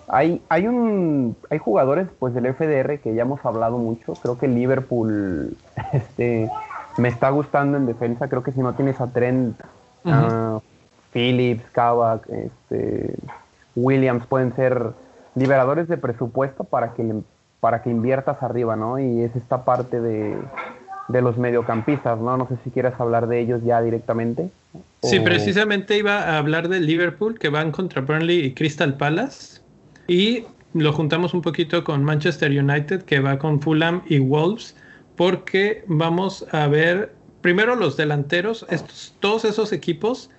[SPEAKER 3] Hay, hay un hay jugadores pues del FDR que ya hemos hablado mucho. Creo que Liverpool *laughs* este me está gustando en defensa. Creo que si no tienes a Trent, Phillips, Kavak, este, Williams pueden ser liberadores de presupuesto para que, para que inviertas arriba, ¿no? Y es esta parte de, de los mediocampistas, ¿no? No sé si quieres hablar de ellos ya directamente.
[SPEAKER 1] Sí, precisamente iba a hablar de Liverpool, que van contra Burnley y Crystal Palace. Y lo juntamos un poquito con Manchester United, que va con Fulham y Wolves, porque vamos a ver primero los delanteros, estos, todos esos equipos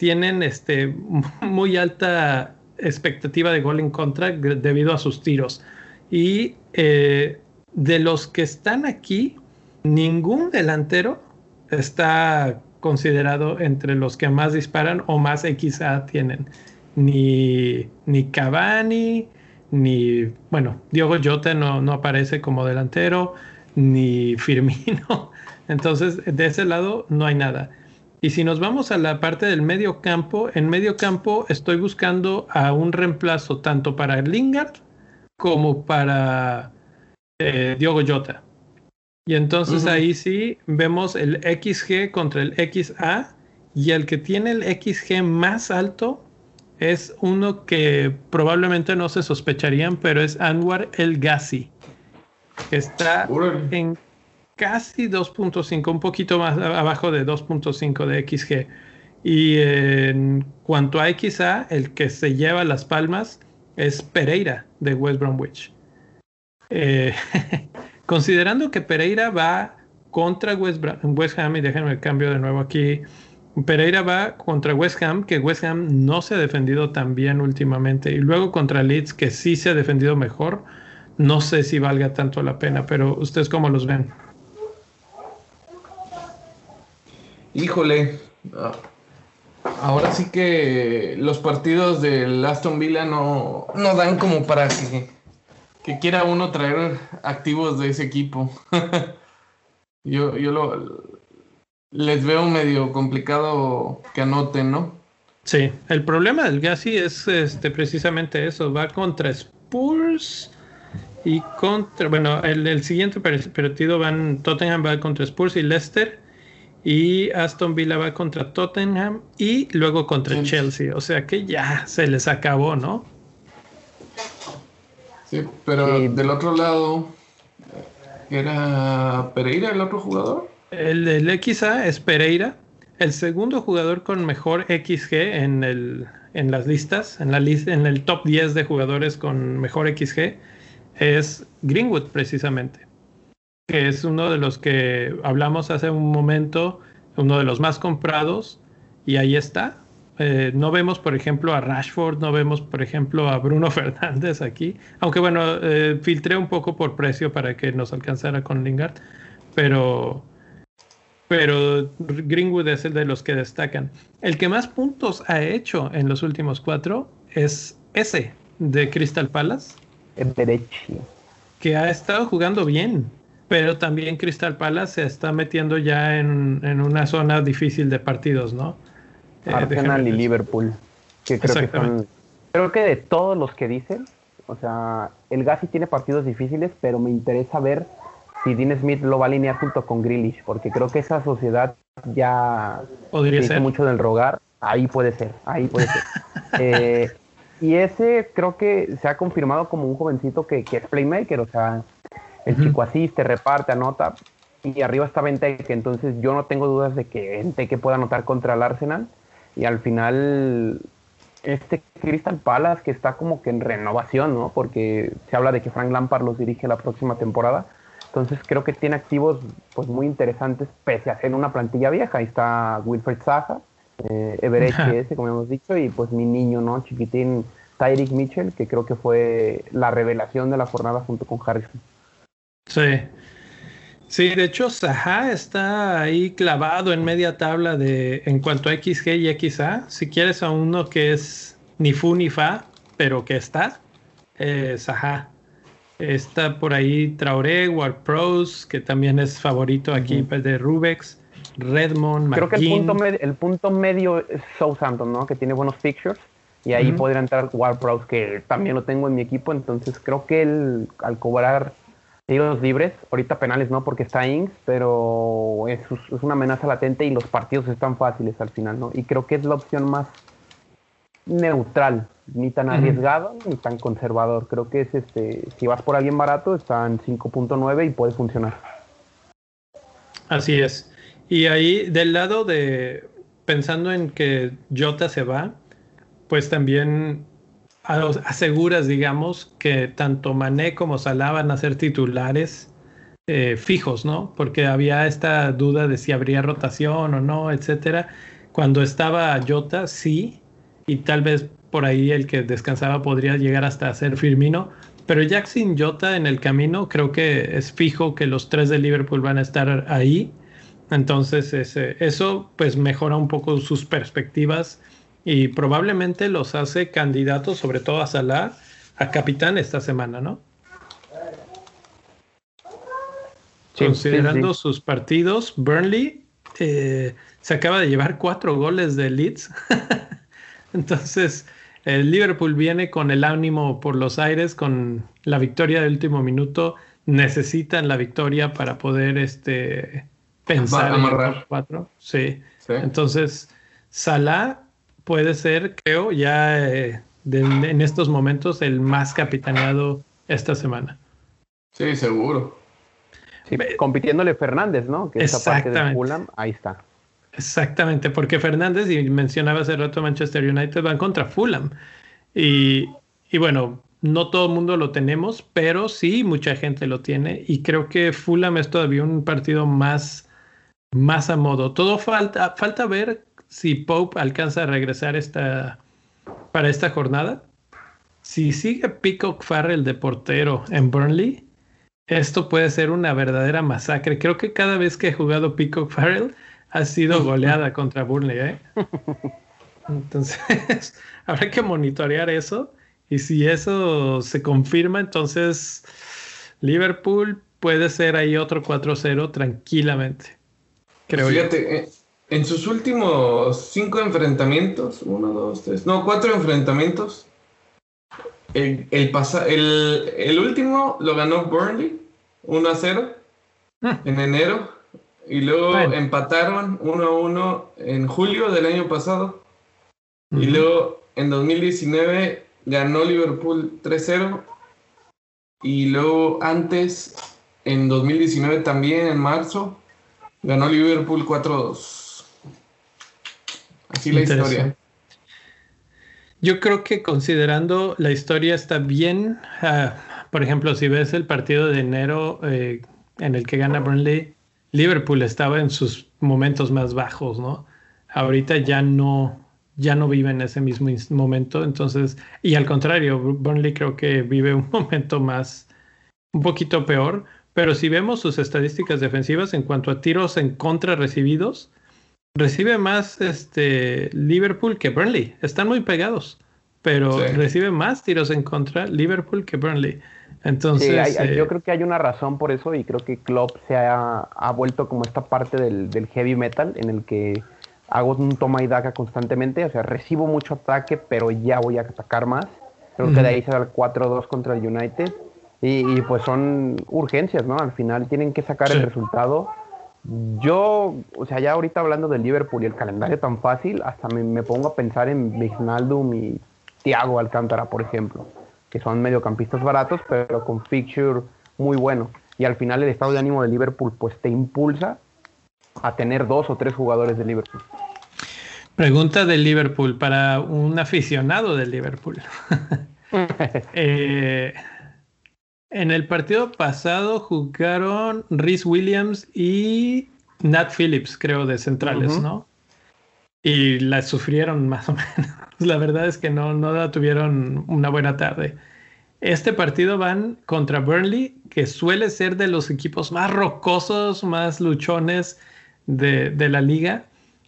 [SPEAKER 1] tienen este, muy alta expectativa de gol en contra debido a sus tiros. Y eh, de los que están aquí, ningún delantero está considerado entre los que más disparan o más XA tienen. Ni, ni Cavani, ni, bueno, Diogo Jota no, no aparece como delantero, ni Firmino. *laughs* Entonces, de ese lado no hay nada. Y si nos vamos a la parte del medio campo, en medio campo estoy buscando a un reemplazo tanto para Lingard como para eh, Diogo Jota. Y entonces ahí sí vemos el XG contra el XA y el que tiene el XG más alto es uno que probablemente no se sospecharían, pero es Anwar El Ghazi, que está en casi 2.5, un poquito más abajo de 2.5 de XG. Y en cuanto a XA, el que se lleva las palmas es Pereira de West Bromwich. Eh, *laughs* considerando que Pereira va contra West, West Ham, y déjenme el cambio de nuevo aquí. Pereira va contra West Ham, que West Ham no se ha defendido tan bien últimamente, y luego contra Leeds, que sí se ha defendido mejor. No sé si valga tanto la pena, pero ustedes cómo los ven.
[SPEAKER 2] Híjole, ah, ahora sí que los partidos del Aston Villa no, no dan como para que, que, quiera uno traer activos de ese equipo. *laughs* yo yo lo, les veo medio complicado que anoten, ¿no?
[SPEAKER 1] Sí, el problema del Gassi es este, precisamente eso, va contra Spurs y contra, bueno, el, el siguiente partido van, Tottenham va contra Spurs y Leicester y Aston Villa va contra Tottenham y luego contra Chelsea. O sea que ya se les acabó, ¿no?
[SPEAKER 2] Sí, pero del otro lado, ¿era Pereira el otro jugador?
[SPEAKER 1] El, el XA es Pereira. El segundo jugador con mejor XG en el, en las listas, en, la lista, en el top 10 de jugadores con mejor XG, es Greenwood precisamente, que es uno de los que hablamos hace un momento, uno de los más comprados, y ahí está. Eh, no vemos, por ejemplo, a Rashford, no vemos, por ejemplo, a Bruno *laughs* Fernández aquí, aunque bueno, eh, filtré un poco por precio para que nos alcanzara con Lingard, pero pero Greenwood es el de los que destacan. El que más puntos ha hecho en los últimos cuatro es ese de Crystal Palace. Que ha estado jugando bien, pero también Crystal Palace se está metiendo ya en, una zona difícil de partidos, ¿no?
[SPEAKER 3] Eh, Arsenal y Liverpool. Que creo que son. Creo que de todos los que dicen, o sea, el Gassi tiene partidos difíciles, pero me interesa ver si Dean Smith lo va a alinear junto con Grealish, porque creo que esa sociedad ya
[SPEAKER 1] podría ser
[SPEAKER 3] mucho del rogar. Ahí puede ser, ahí puede ser. *laughs* Eh, y ese creo que se ha confirmado como un jovencito que, es playmaker, o sea, el chico asiste, reparte, anota. Y arriba está Benteke, entonces yo no tengo dudas de que Benteke pueda anotar contra el Arsenal. Y al final, este Crystal Palace que está como que en renovación, ¿no? Porque se habla de que Frank Lampard los dirige la próxima temporada entonces creo que tiene activos pues muy interesantes pese a ser una plantilla vieja. Ahí está Wilfred Zaha, eh, Everett ese, como hemos dicho, y pues mi niño, ¿no? Chiquitín Tyreek Mitchell, que creo que fue la revelación de la jornada junto con Harrison.
[SPEAKER 1] Sí. Sí, de hecho, Zaha está ahí clavado en media tabla de en cuanto a XG y XA. Si quieres a uno que es ni fu ni fa, pero que está, eh, Zaha. Está por ahí Traoré, War Pros, que también es favorito aquí de Rubex, Redmond,
[SPEAKER 3] Creo que el punto, medio, el punto medio es Southampton, ¿no? Que tiene buenos pictures. Y ahí podría entrar War Pros, que también lo tengo en mi equipo. Entonces creo que él, al cobrar tiros libres, ahorita penales no porque está Ings, pero es, es, una amenaza latente y los partidos están fáciles al final, ¿no? Y creo que es la opción más neutral ni tan arriesgado ni tan conservador. Creo que es este, si vas por alguien barato, está en 5.9 y puede funcionar.
[SPEAKER 1] Así es. Y ahí del lado de pensando en que Jota se va, pues también aseguras, digamos, que tanto Mané como Salah van a ser titulares eh, fijos, ¿no? Porque había esta duda de si habría rotación o no, etcétera. Cuando estaba Jota, sí, y tal vez por ahí el que descansaba podría llegar hasta ser Firmino. Pero Jackson Jota en el camino creo que es fijo que los tres de Liverpool van a estar ahí. Entonces eso pues mejora un poco sus perspectivas y probablemente los hace candidatos, sobre todo a Salah, a capitán esta semana, ¿no? Considerando sus partidos, Burnley eh, se acaba de llevar cuatro goles de Leeds. *laughs* Entonces, el Liverpool viene con el ánimo por los aires, con la victoria del último minuto. Necesitan la victoria para poder este, pensar en el cuatro. Sí. Entonces, Salah puede ser, creo, ya eh, en estos momentos el más capitaneado esta semana.
[SPEAKER 2] Sí, seguro.
[SPEAKER 3] compitiéndole Fernández, ¿no? Que esa parte de Fulham, ahí está.
[SPEAKER 1] Exactamente, porque Fernández, y mencionaba hace rato Manchester United, van contra Fulham. Y, bueno, no todo el mundo lo tenemos, pero sí mucha gente lo tiene. Y creo que Fulham es todavía un partido más, más a modo. Todo falta, falta ver si Pope alcanza a regresar esta, para esta jornada. Si sigue Peacock Farrell de portero en Burnley, esto puede ser una verdadera masacre. Creo que cada vez que he jugado Peacock Farrell, ha sido goleada contra Burnley, ¿eh? Entonces, *laughs* habrá que monitorear eso. Y si eso se confirma, entonces Liverpool puede ser ahí otro 4-0 tranquilamente.
[SPEAKER 2] Creo Fíjate, eh, en sus últimos cinco enfrentamientos, uno, dos, tres, no, cuatro enfrentamientos, el, el, el último lo ganó Burnley 1 0 ah. en enero y luego empataron 1 a 1 en julio del año pasado. Y luego en 2019 ganó Liverpool 3-0. Y luego antes, en 2019 también, en marzo, ganó Liverpool 4-2. Así la historia.
[SPEAKER 1] Yo creo que considerando la historia está bien. Uh, por ejemplo, si ves el partido de enero eh, en el que gana Burnley, Liverpool estaba en sus momentos más bajos, ¿no? Ahorita ya no, ya no vive en ese mismo momento, entonces, y al contrario, Burnley creo que vive un *laughs* momento más, un poquito peor, pero si vemos sus estadísticas defensivas en cuanto a tiros en contra recibidos, recibe más este Liverpool que Burnley, están muy pegados, pero recibe más tiros en contra Liverpool que Burnley. Entonces,
[SPEAKER 3] sí, yo eh, creo que hay una razón por eso y creo que Klopp se ha, vuelto como esta parte del, del, heavy metal en el que hago un toma y daca constantemente, o sea, recibo mucho ataque, pero ya voy a atacar más. Creo que de ahí se da el 4-2 contra el United y, pues son urgencias, ¿no? Al final tienen que sacar el resultado. Yo, o sea, ya ahorita hablando del Liverpool y el calendario tan fácil, hasta me, me pongo a pensar en Wijnaldum y Thiago Alcántara, por ejemplo que son mediocampistas baratos, pero con fixture muy bueno. Y al final el estado de ánimo de Liverpool pues te impulsa a tener dos o tres jugadores de Liverpool.
[SPEAKER 1] Pregunta del Liverpool para un aficionado del Liverpool. *laughs* *laughs* Eh, en el partido pasado jugaron Rhys Williams y Nat Phillips, creo, de centrales, ¿no? Y la sufrieron más o *laughs* menos. La verdad es que no, no tuvieron una buena tarde. Este partido van contra Burnley, que suele ser de los equipos más rocosos, más luchones de, de la liga.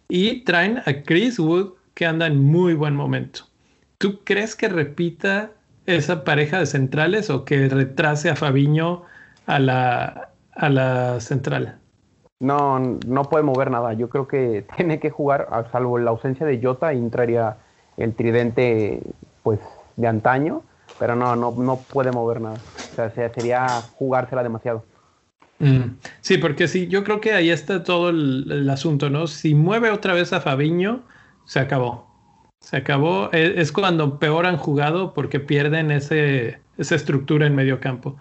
[SPEAKER 1] Y traen a Chris Wood, que anda en muy buen momento. ¿Tú crees que repita esa pareja de centrales o que retrase a Fabiño a la, a la central?
[SPEAKER 3] No, no puede mover nada. Yo creo que *laughs* tiene que jugar, a salvo la ausencia de Jota, entraría el tridente pues de antaño, pero no, no, no puede mover nada. O sea, sería jugársela demasiado.
[SPEAKER 1] Mm. Sí, porque sí, yo creo que ahí está todo el, asunto, ¿no? Si mueve otra vez a Fabiño, se acabó. Se acabó. E, es, cuando peor han jugado porque pierden ese, esa estructura en medio campo.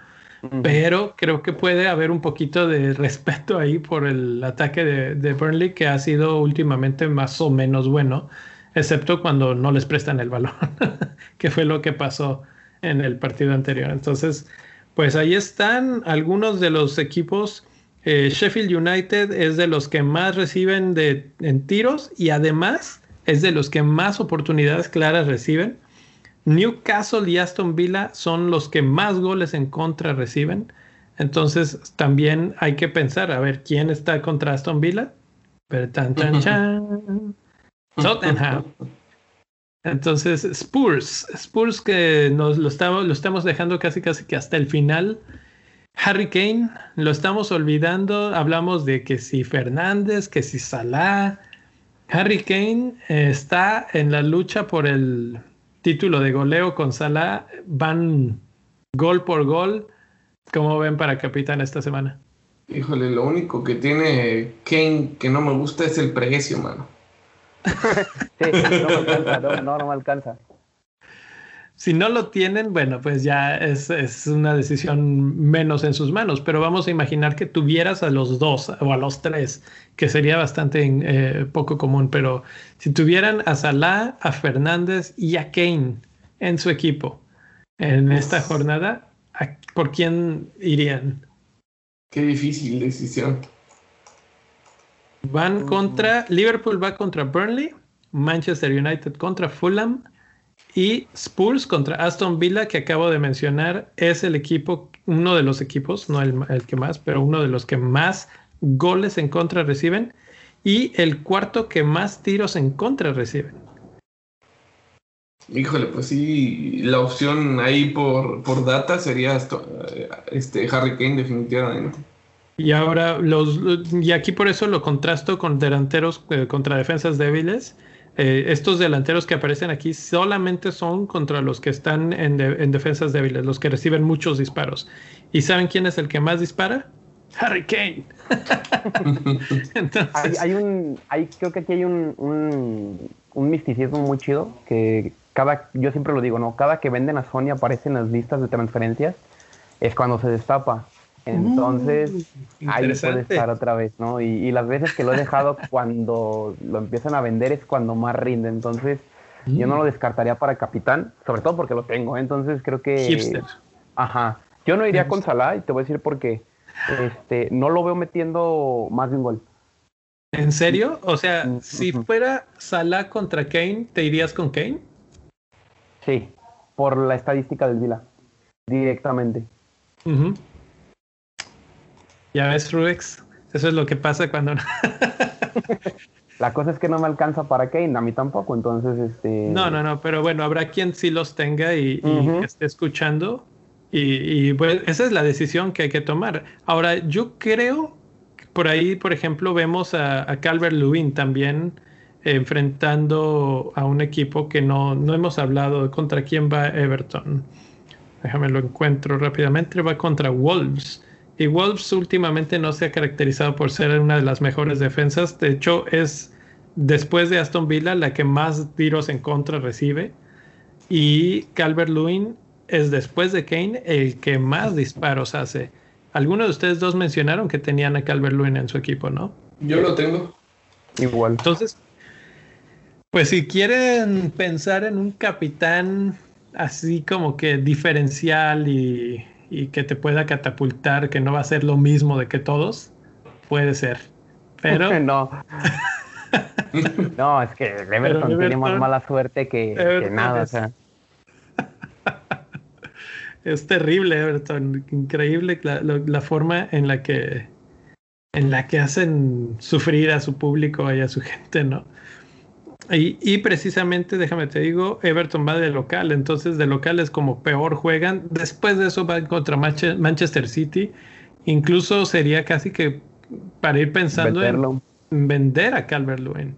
[SPEAKER 1] Pero creo que puede haber un poquito de *laughs* respeto ahí por el ataque de, de, Burnley, que ha sido últimamente más o menos bueno, excepto cuando no les prestan el balón, *laughs* que fue lo que pasó en el partido anterior. Entonces, pues ahí están algunos de los equipos. Eh, Sheffield United es de los que más reciben de, en tiros y además es de los que más oportunidades claras reciben. Newcastle y Aston Villa son los que más goles en contra reciben. Entonces también hay que pensar, a ver, ¿quién está contra Aston Villa? Pero tan, Tottenham. Entonces, Spurs, Spurs que nos lo estamos, lo estamos dejando casi casi que hasta el final. Harry Kane, lo estamos olvidando. Hablamos de que si Fernández, que si Salah. Harry Kane está en la lucha por el título de goleo con Salah. Van gol por gol. ¿Cómo ven para capitán esta semana?
[SPEAKER 2] Híjole, lo único que tiene Kane que no me gusta es el precio, mano. *laughs*
[SPEAKER 3] sí, no me alcanza, no, no, me alcanza.
[SPEAKER 1] Si no lo tienen, bueno, pues ya es, es, una decisión menos en sus manos, pero vamos a imaginar que tuvieras a los dos o a los tres, que sería bastante eh, poco común, pero si tuvieran a Salah, a Fernández y a Kane en su equipo en esta jornada, ¿por quién irían?
[SPEAKER 2] Qué difícil decisión.
[SPEAKER 1] Van contra, Liverpool va contra Burnley, Manchester United contra Fulham y Spurs contra Aston Villa, que acabo de mencionar, es el equipo, uno de los equipos, no el, que más, pero uno de los que más goles en contra reciben y el cuarto que más tiros en contra reciben.
[SPEAKER 2] Híjole, pues sí, la opción ahí por, por data sería este Harry Kane definitivamente.
[SPEAKER 1] Y ahora, los, y aquí por eso lo contrasto con delanteros eh, contra defensas débiles. Eh, estos delanteros que aparecen aquí solamente son contra los que están en, en, defensas débiles, los que reciben muchos disparos. ¿Y saben quién es el que más dispara? *laughs* Harry Kane. *laughs*
[SPEAKER 3] Entonces... hay, un, hay, creo que aquí hay un, un, un, misticismo muy chido que cada, yo siempre lo digo, ¿no? Cada que venden a Sony aparece en las listas de transferencias, es cuando se destapa. Entonces, mm, ahí puede estar otra vez, ¿no? Y, las veces que lo he dejado *laughs* cuando lo empiezan a vender es cuando más rinde. Entonces, Yo no lo descartaría para capitán, sobre todo porque lo tengo. ¿eh? Entonces creo que.
[SPEAKER 1] Hipster.
[SPEAKER 3] Ajá. Yo no iría con Salah y te voy a decir por qué. Este, no lo veo metiendo más de un gol.
[SPEAKER 1] ¿En serio? O sea,
[SPEAKER 3] Mm,
[SPEAKER 1] si fuera Salah contra Kane, ¿te irías con Kane?
[SPEAKER 3] Sí, por la estadística del Vila. Directamente.
[SPEAKER 1] Ujú. Ya ves, Rubex. Eso es lo que pasa cuando *laughs*
[SPEAKER 3] La cosa es que no me alcanza para Kane, a mí tampoco. Entonces, este.
[SPEAKER 1] No, no, no, pero bueno, habrá quien sí los tenga y, que esté escuchando. Y, y, pues esa es la decisión que hay que tomar. Ahora, yo creo, que por ahí, por ejemplo, vemos a, a Calvert Lewin también eh, enfrentando a un equipo que no, no hemos hablado contra quién va Everton. Déjame lo encuentro rápidamente. Va contra Wolves. Y Wolves últimamente no se ha caracterizado por ser una de las mejores defensas. De hecho, es después de Aston Villa la que más tiros en contra recibe. Y Calvert Lewin es después de Kane el que más disparos hace. Algunos de ustedes dos mencionaron que tenían a Calvert Lewin en su equipo, ¿no?
[SPEAKER 2] Yo lo tengo.
[SPEAKER 3] Igual.
[SPEAKER 1] Entonces, pues si quieren pensar en un capitán así como que diferencial y, y que te pueda catapultar, que no va a ser lo mismo de que todos, puede ser. Pero *laughs*
[SPEAKER 3] no. *laughs* no, es que el Everton,
[SPEAKER 1] Pero
[SPEAKER 3] tiene más
[SPEAKER 1] Everton-
[SPEAKER 3] mala suerte que, que
[SPEAKER 1] Everton
[SPEAKER 3] nada. O
[SPEAKER 1] es-
[SPEAKER 3] sea, *laughs*
[SPEAKER 1] es terrible, Everton. Increíble la, la forma en la que en la que hacen sufrir a su público y a su gente, ¿no? Y, y precisamente, déjame te digo, Everton va de local, entonces de local es como peor juegan. Después de eso van contra Manche- Manchester City. Incluso sería casi que para ir pensando en
[SPEAKER 3] venderlo.
[SPEAKER 1] vender a Calvert Lewin.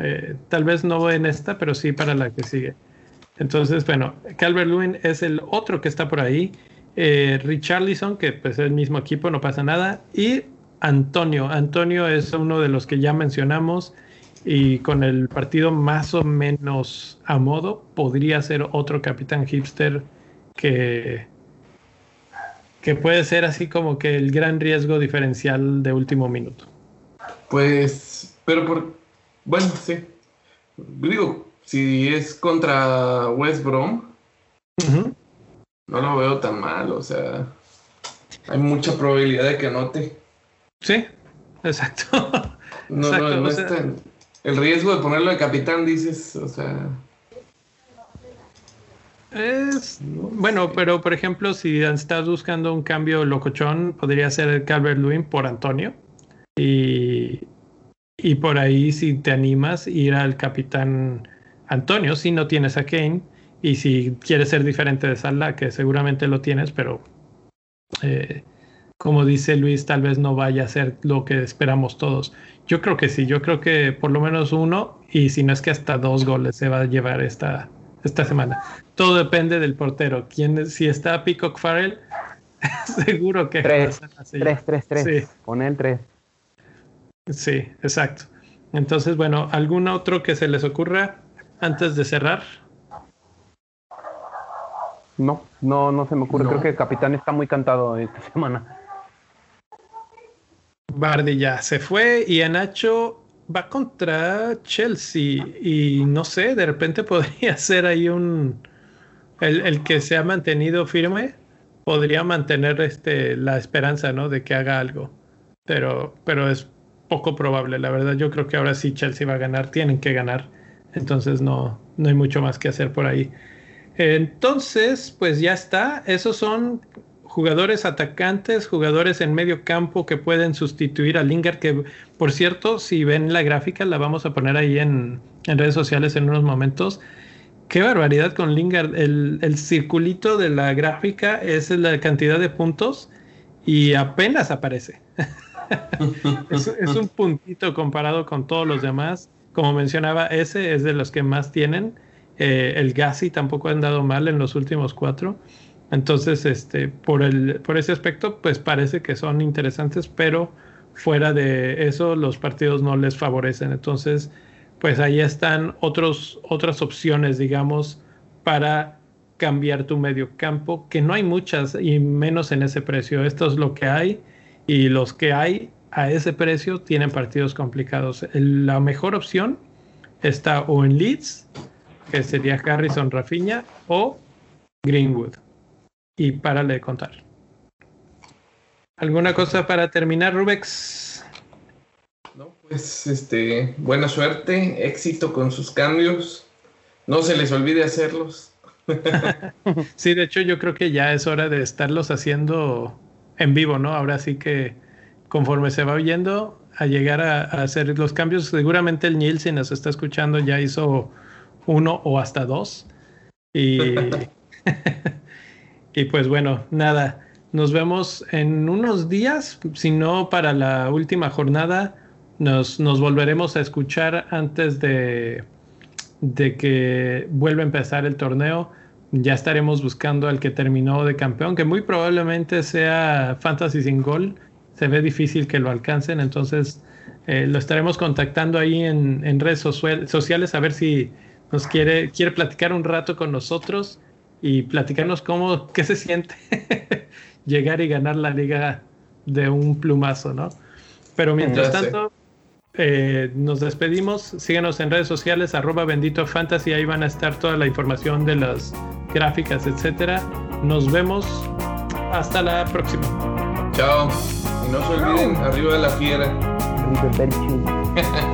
[SPEAKER 1] Eh, tal vez no en esta, pero sí para la que sigue. Entonces, bueno, Calvert Lewin es el otro que está por ahí. Eh, Richarlison, que pues es el mismo equipo, no pasa nada. Y Antonio. Antonio es uno de los que ya mencionamos. Y con el partido más o menos a modo, podría ser otro capitán hipster que, que puede ser así como que el gran riesgo diferencial de último minuto.
[SPEAKER 2] Pues, pero por. Bueno, sí. Digo, si es contra West Brom, no lo veo tan mal. O sea, hay mucha probabilidad de que anote.
[SPEAKER 1] Sí, exacto.
[SPEAKER 2] No,
[SPEAKER 1] Exacto,
[SPEAKER 2] no, no
[SPEAKER 1] o
[SPEAKER 2] es
[SPEAKER 1] sea-
[SPEAKER 2] tan- El riesgo de ponerlo de capitán, dices, o sea.
[SPEAKER 1] Es bueno, pero por ejemplo, si estás buscando un cambio locochón, podría ser el Calvert Lewin por Antonio. Y, y por ahí, si te animas, ir al capitán Antonio, si no tienes a Kane. Y si quieres ser diferente de Salah, que seguramente lo tienes, pero eh, como dice Luis, tal vez no vaya a ser lo que esperamos todos. Yo creo que sí, yo creo que por lo menos uno, y si no es que hasta dos goles se va a llevar esta, esta semana. Todo depende del portero. ¿Quién, si está Peacock Farrell, *laughs* seguro que
[SPEAKER 3] Tres, Tres, tres, tres.
[SPEAKER 1] Sí.
[SPEAKER 3] Pon el tres.
[SPEAKER 1] Sí, exacto. Entonces, bueno, ¿algún otro que se les ocurra antes de cerrar?
[SPEAKER 3] No, no, no se me ocurre.
[SPEAKER 2] No.
[SPEAKER 3] Creo que el capitán está muy cantado esta semana.
[SPEAKER 1] Bardi ya se fue y Anacho va contra Chelsea y no sé, de repente *laughs* podría ser ahí un el, el que se ha mantenido firme podría mantener este la esperanza, ¿no? De que haga algo, pero pero es poco probable, la verdad. Yo creo que ahora sí Chelsea va a ganar, tienen que ganar, entonces no no hay mucho más que hacer por ahí. Entonces, pues ya está. Esos son jugadores atacantes, jugadores en medio campo que pueden sustituir a Lingard, que por cierto, si ven la gráfica, la vamos a poner ahí en, redes sociales en unos momentos. Qué barbaridad con Lingard. El, el circulito de la gráfica es la cantidad de puntos y apenas aparece. *laughs* es, un puntito comparado con todos los demás. Como mencionaba, ese es de los que más tienen. Eh, el Gassi tampoco ha andado mal en los últimos cuatro. Entonces, este, por, el, por ese aspecto, pues parece que son interesantes, pero fuera de eso, los partidos no les favorecen. Entonces, pues ahí están otros, otras opciones, digamos, para cambiar tu medio campo, que no hay muchas y menos en ese precio. Esto es lo que hay y los que hay a ese precio tienen partidos complicados. La mejor opción está o en Leeds que sería Harrison Rafiña o Greenwood. Y párale de contar. ¿Alguna cosa para terminar, Rubex?
[SPEAKER 2] No, pues este, buena suerte, éxito con sus cambios. No se les olvide hacerlos. *laughs*
[SPEAKER 1] sí, de hecho yo creo que ya es hora de estarlos haciendo en vivo, ¿no? Ahora sí que conforme se va oyendo a llegar a, hacer los cambios, seguramente el Neil, si nos está escuchando, ya hizo uno o hasta dos. Y, *laughs* y pues bueno, nada, nos vemos en unos días, si no para la última jornada, nos, nos volveremos a escuchar antes de, de que vuelva a empezar el torneo. Ya estaremos buscando al que terminó de campeón, que muy probablemente sea Fantasy sin gol. Se ve difícil que lo alcancen, entonces eh, lo estaremos contactando ahí en, en redes sociales a ver si nos quiere, quiere platicar un rato con nosotros y platicarnos cómo, qué se siente *laughs* llegar y ganar la liga de un plumazo, ¿no? Pero mientras tanto, eh, nos despedimos. Síguenos en redes sociales, arroba bendito fantasy. Ahí van a estar toda la información de las gráficas, etcétera. Nos vemos. Hasta la próxima.
[SPEAKER 2] Chao. Y no se olviden, arriba de la fiera. *laughs*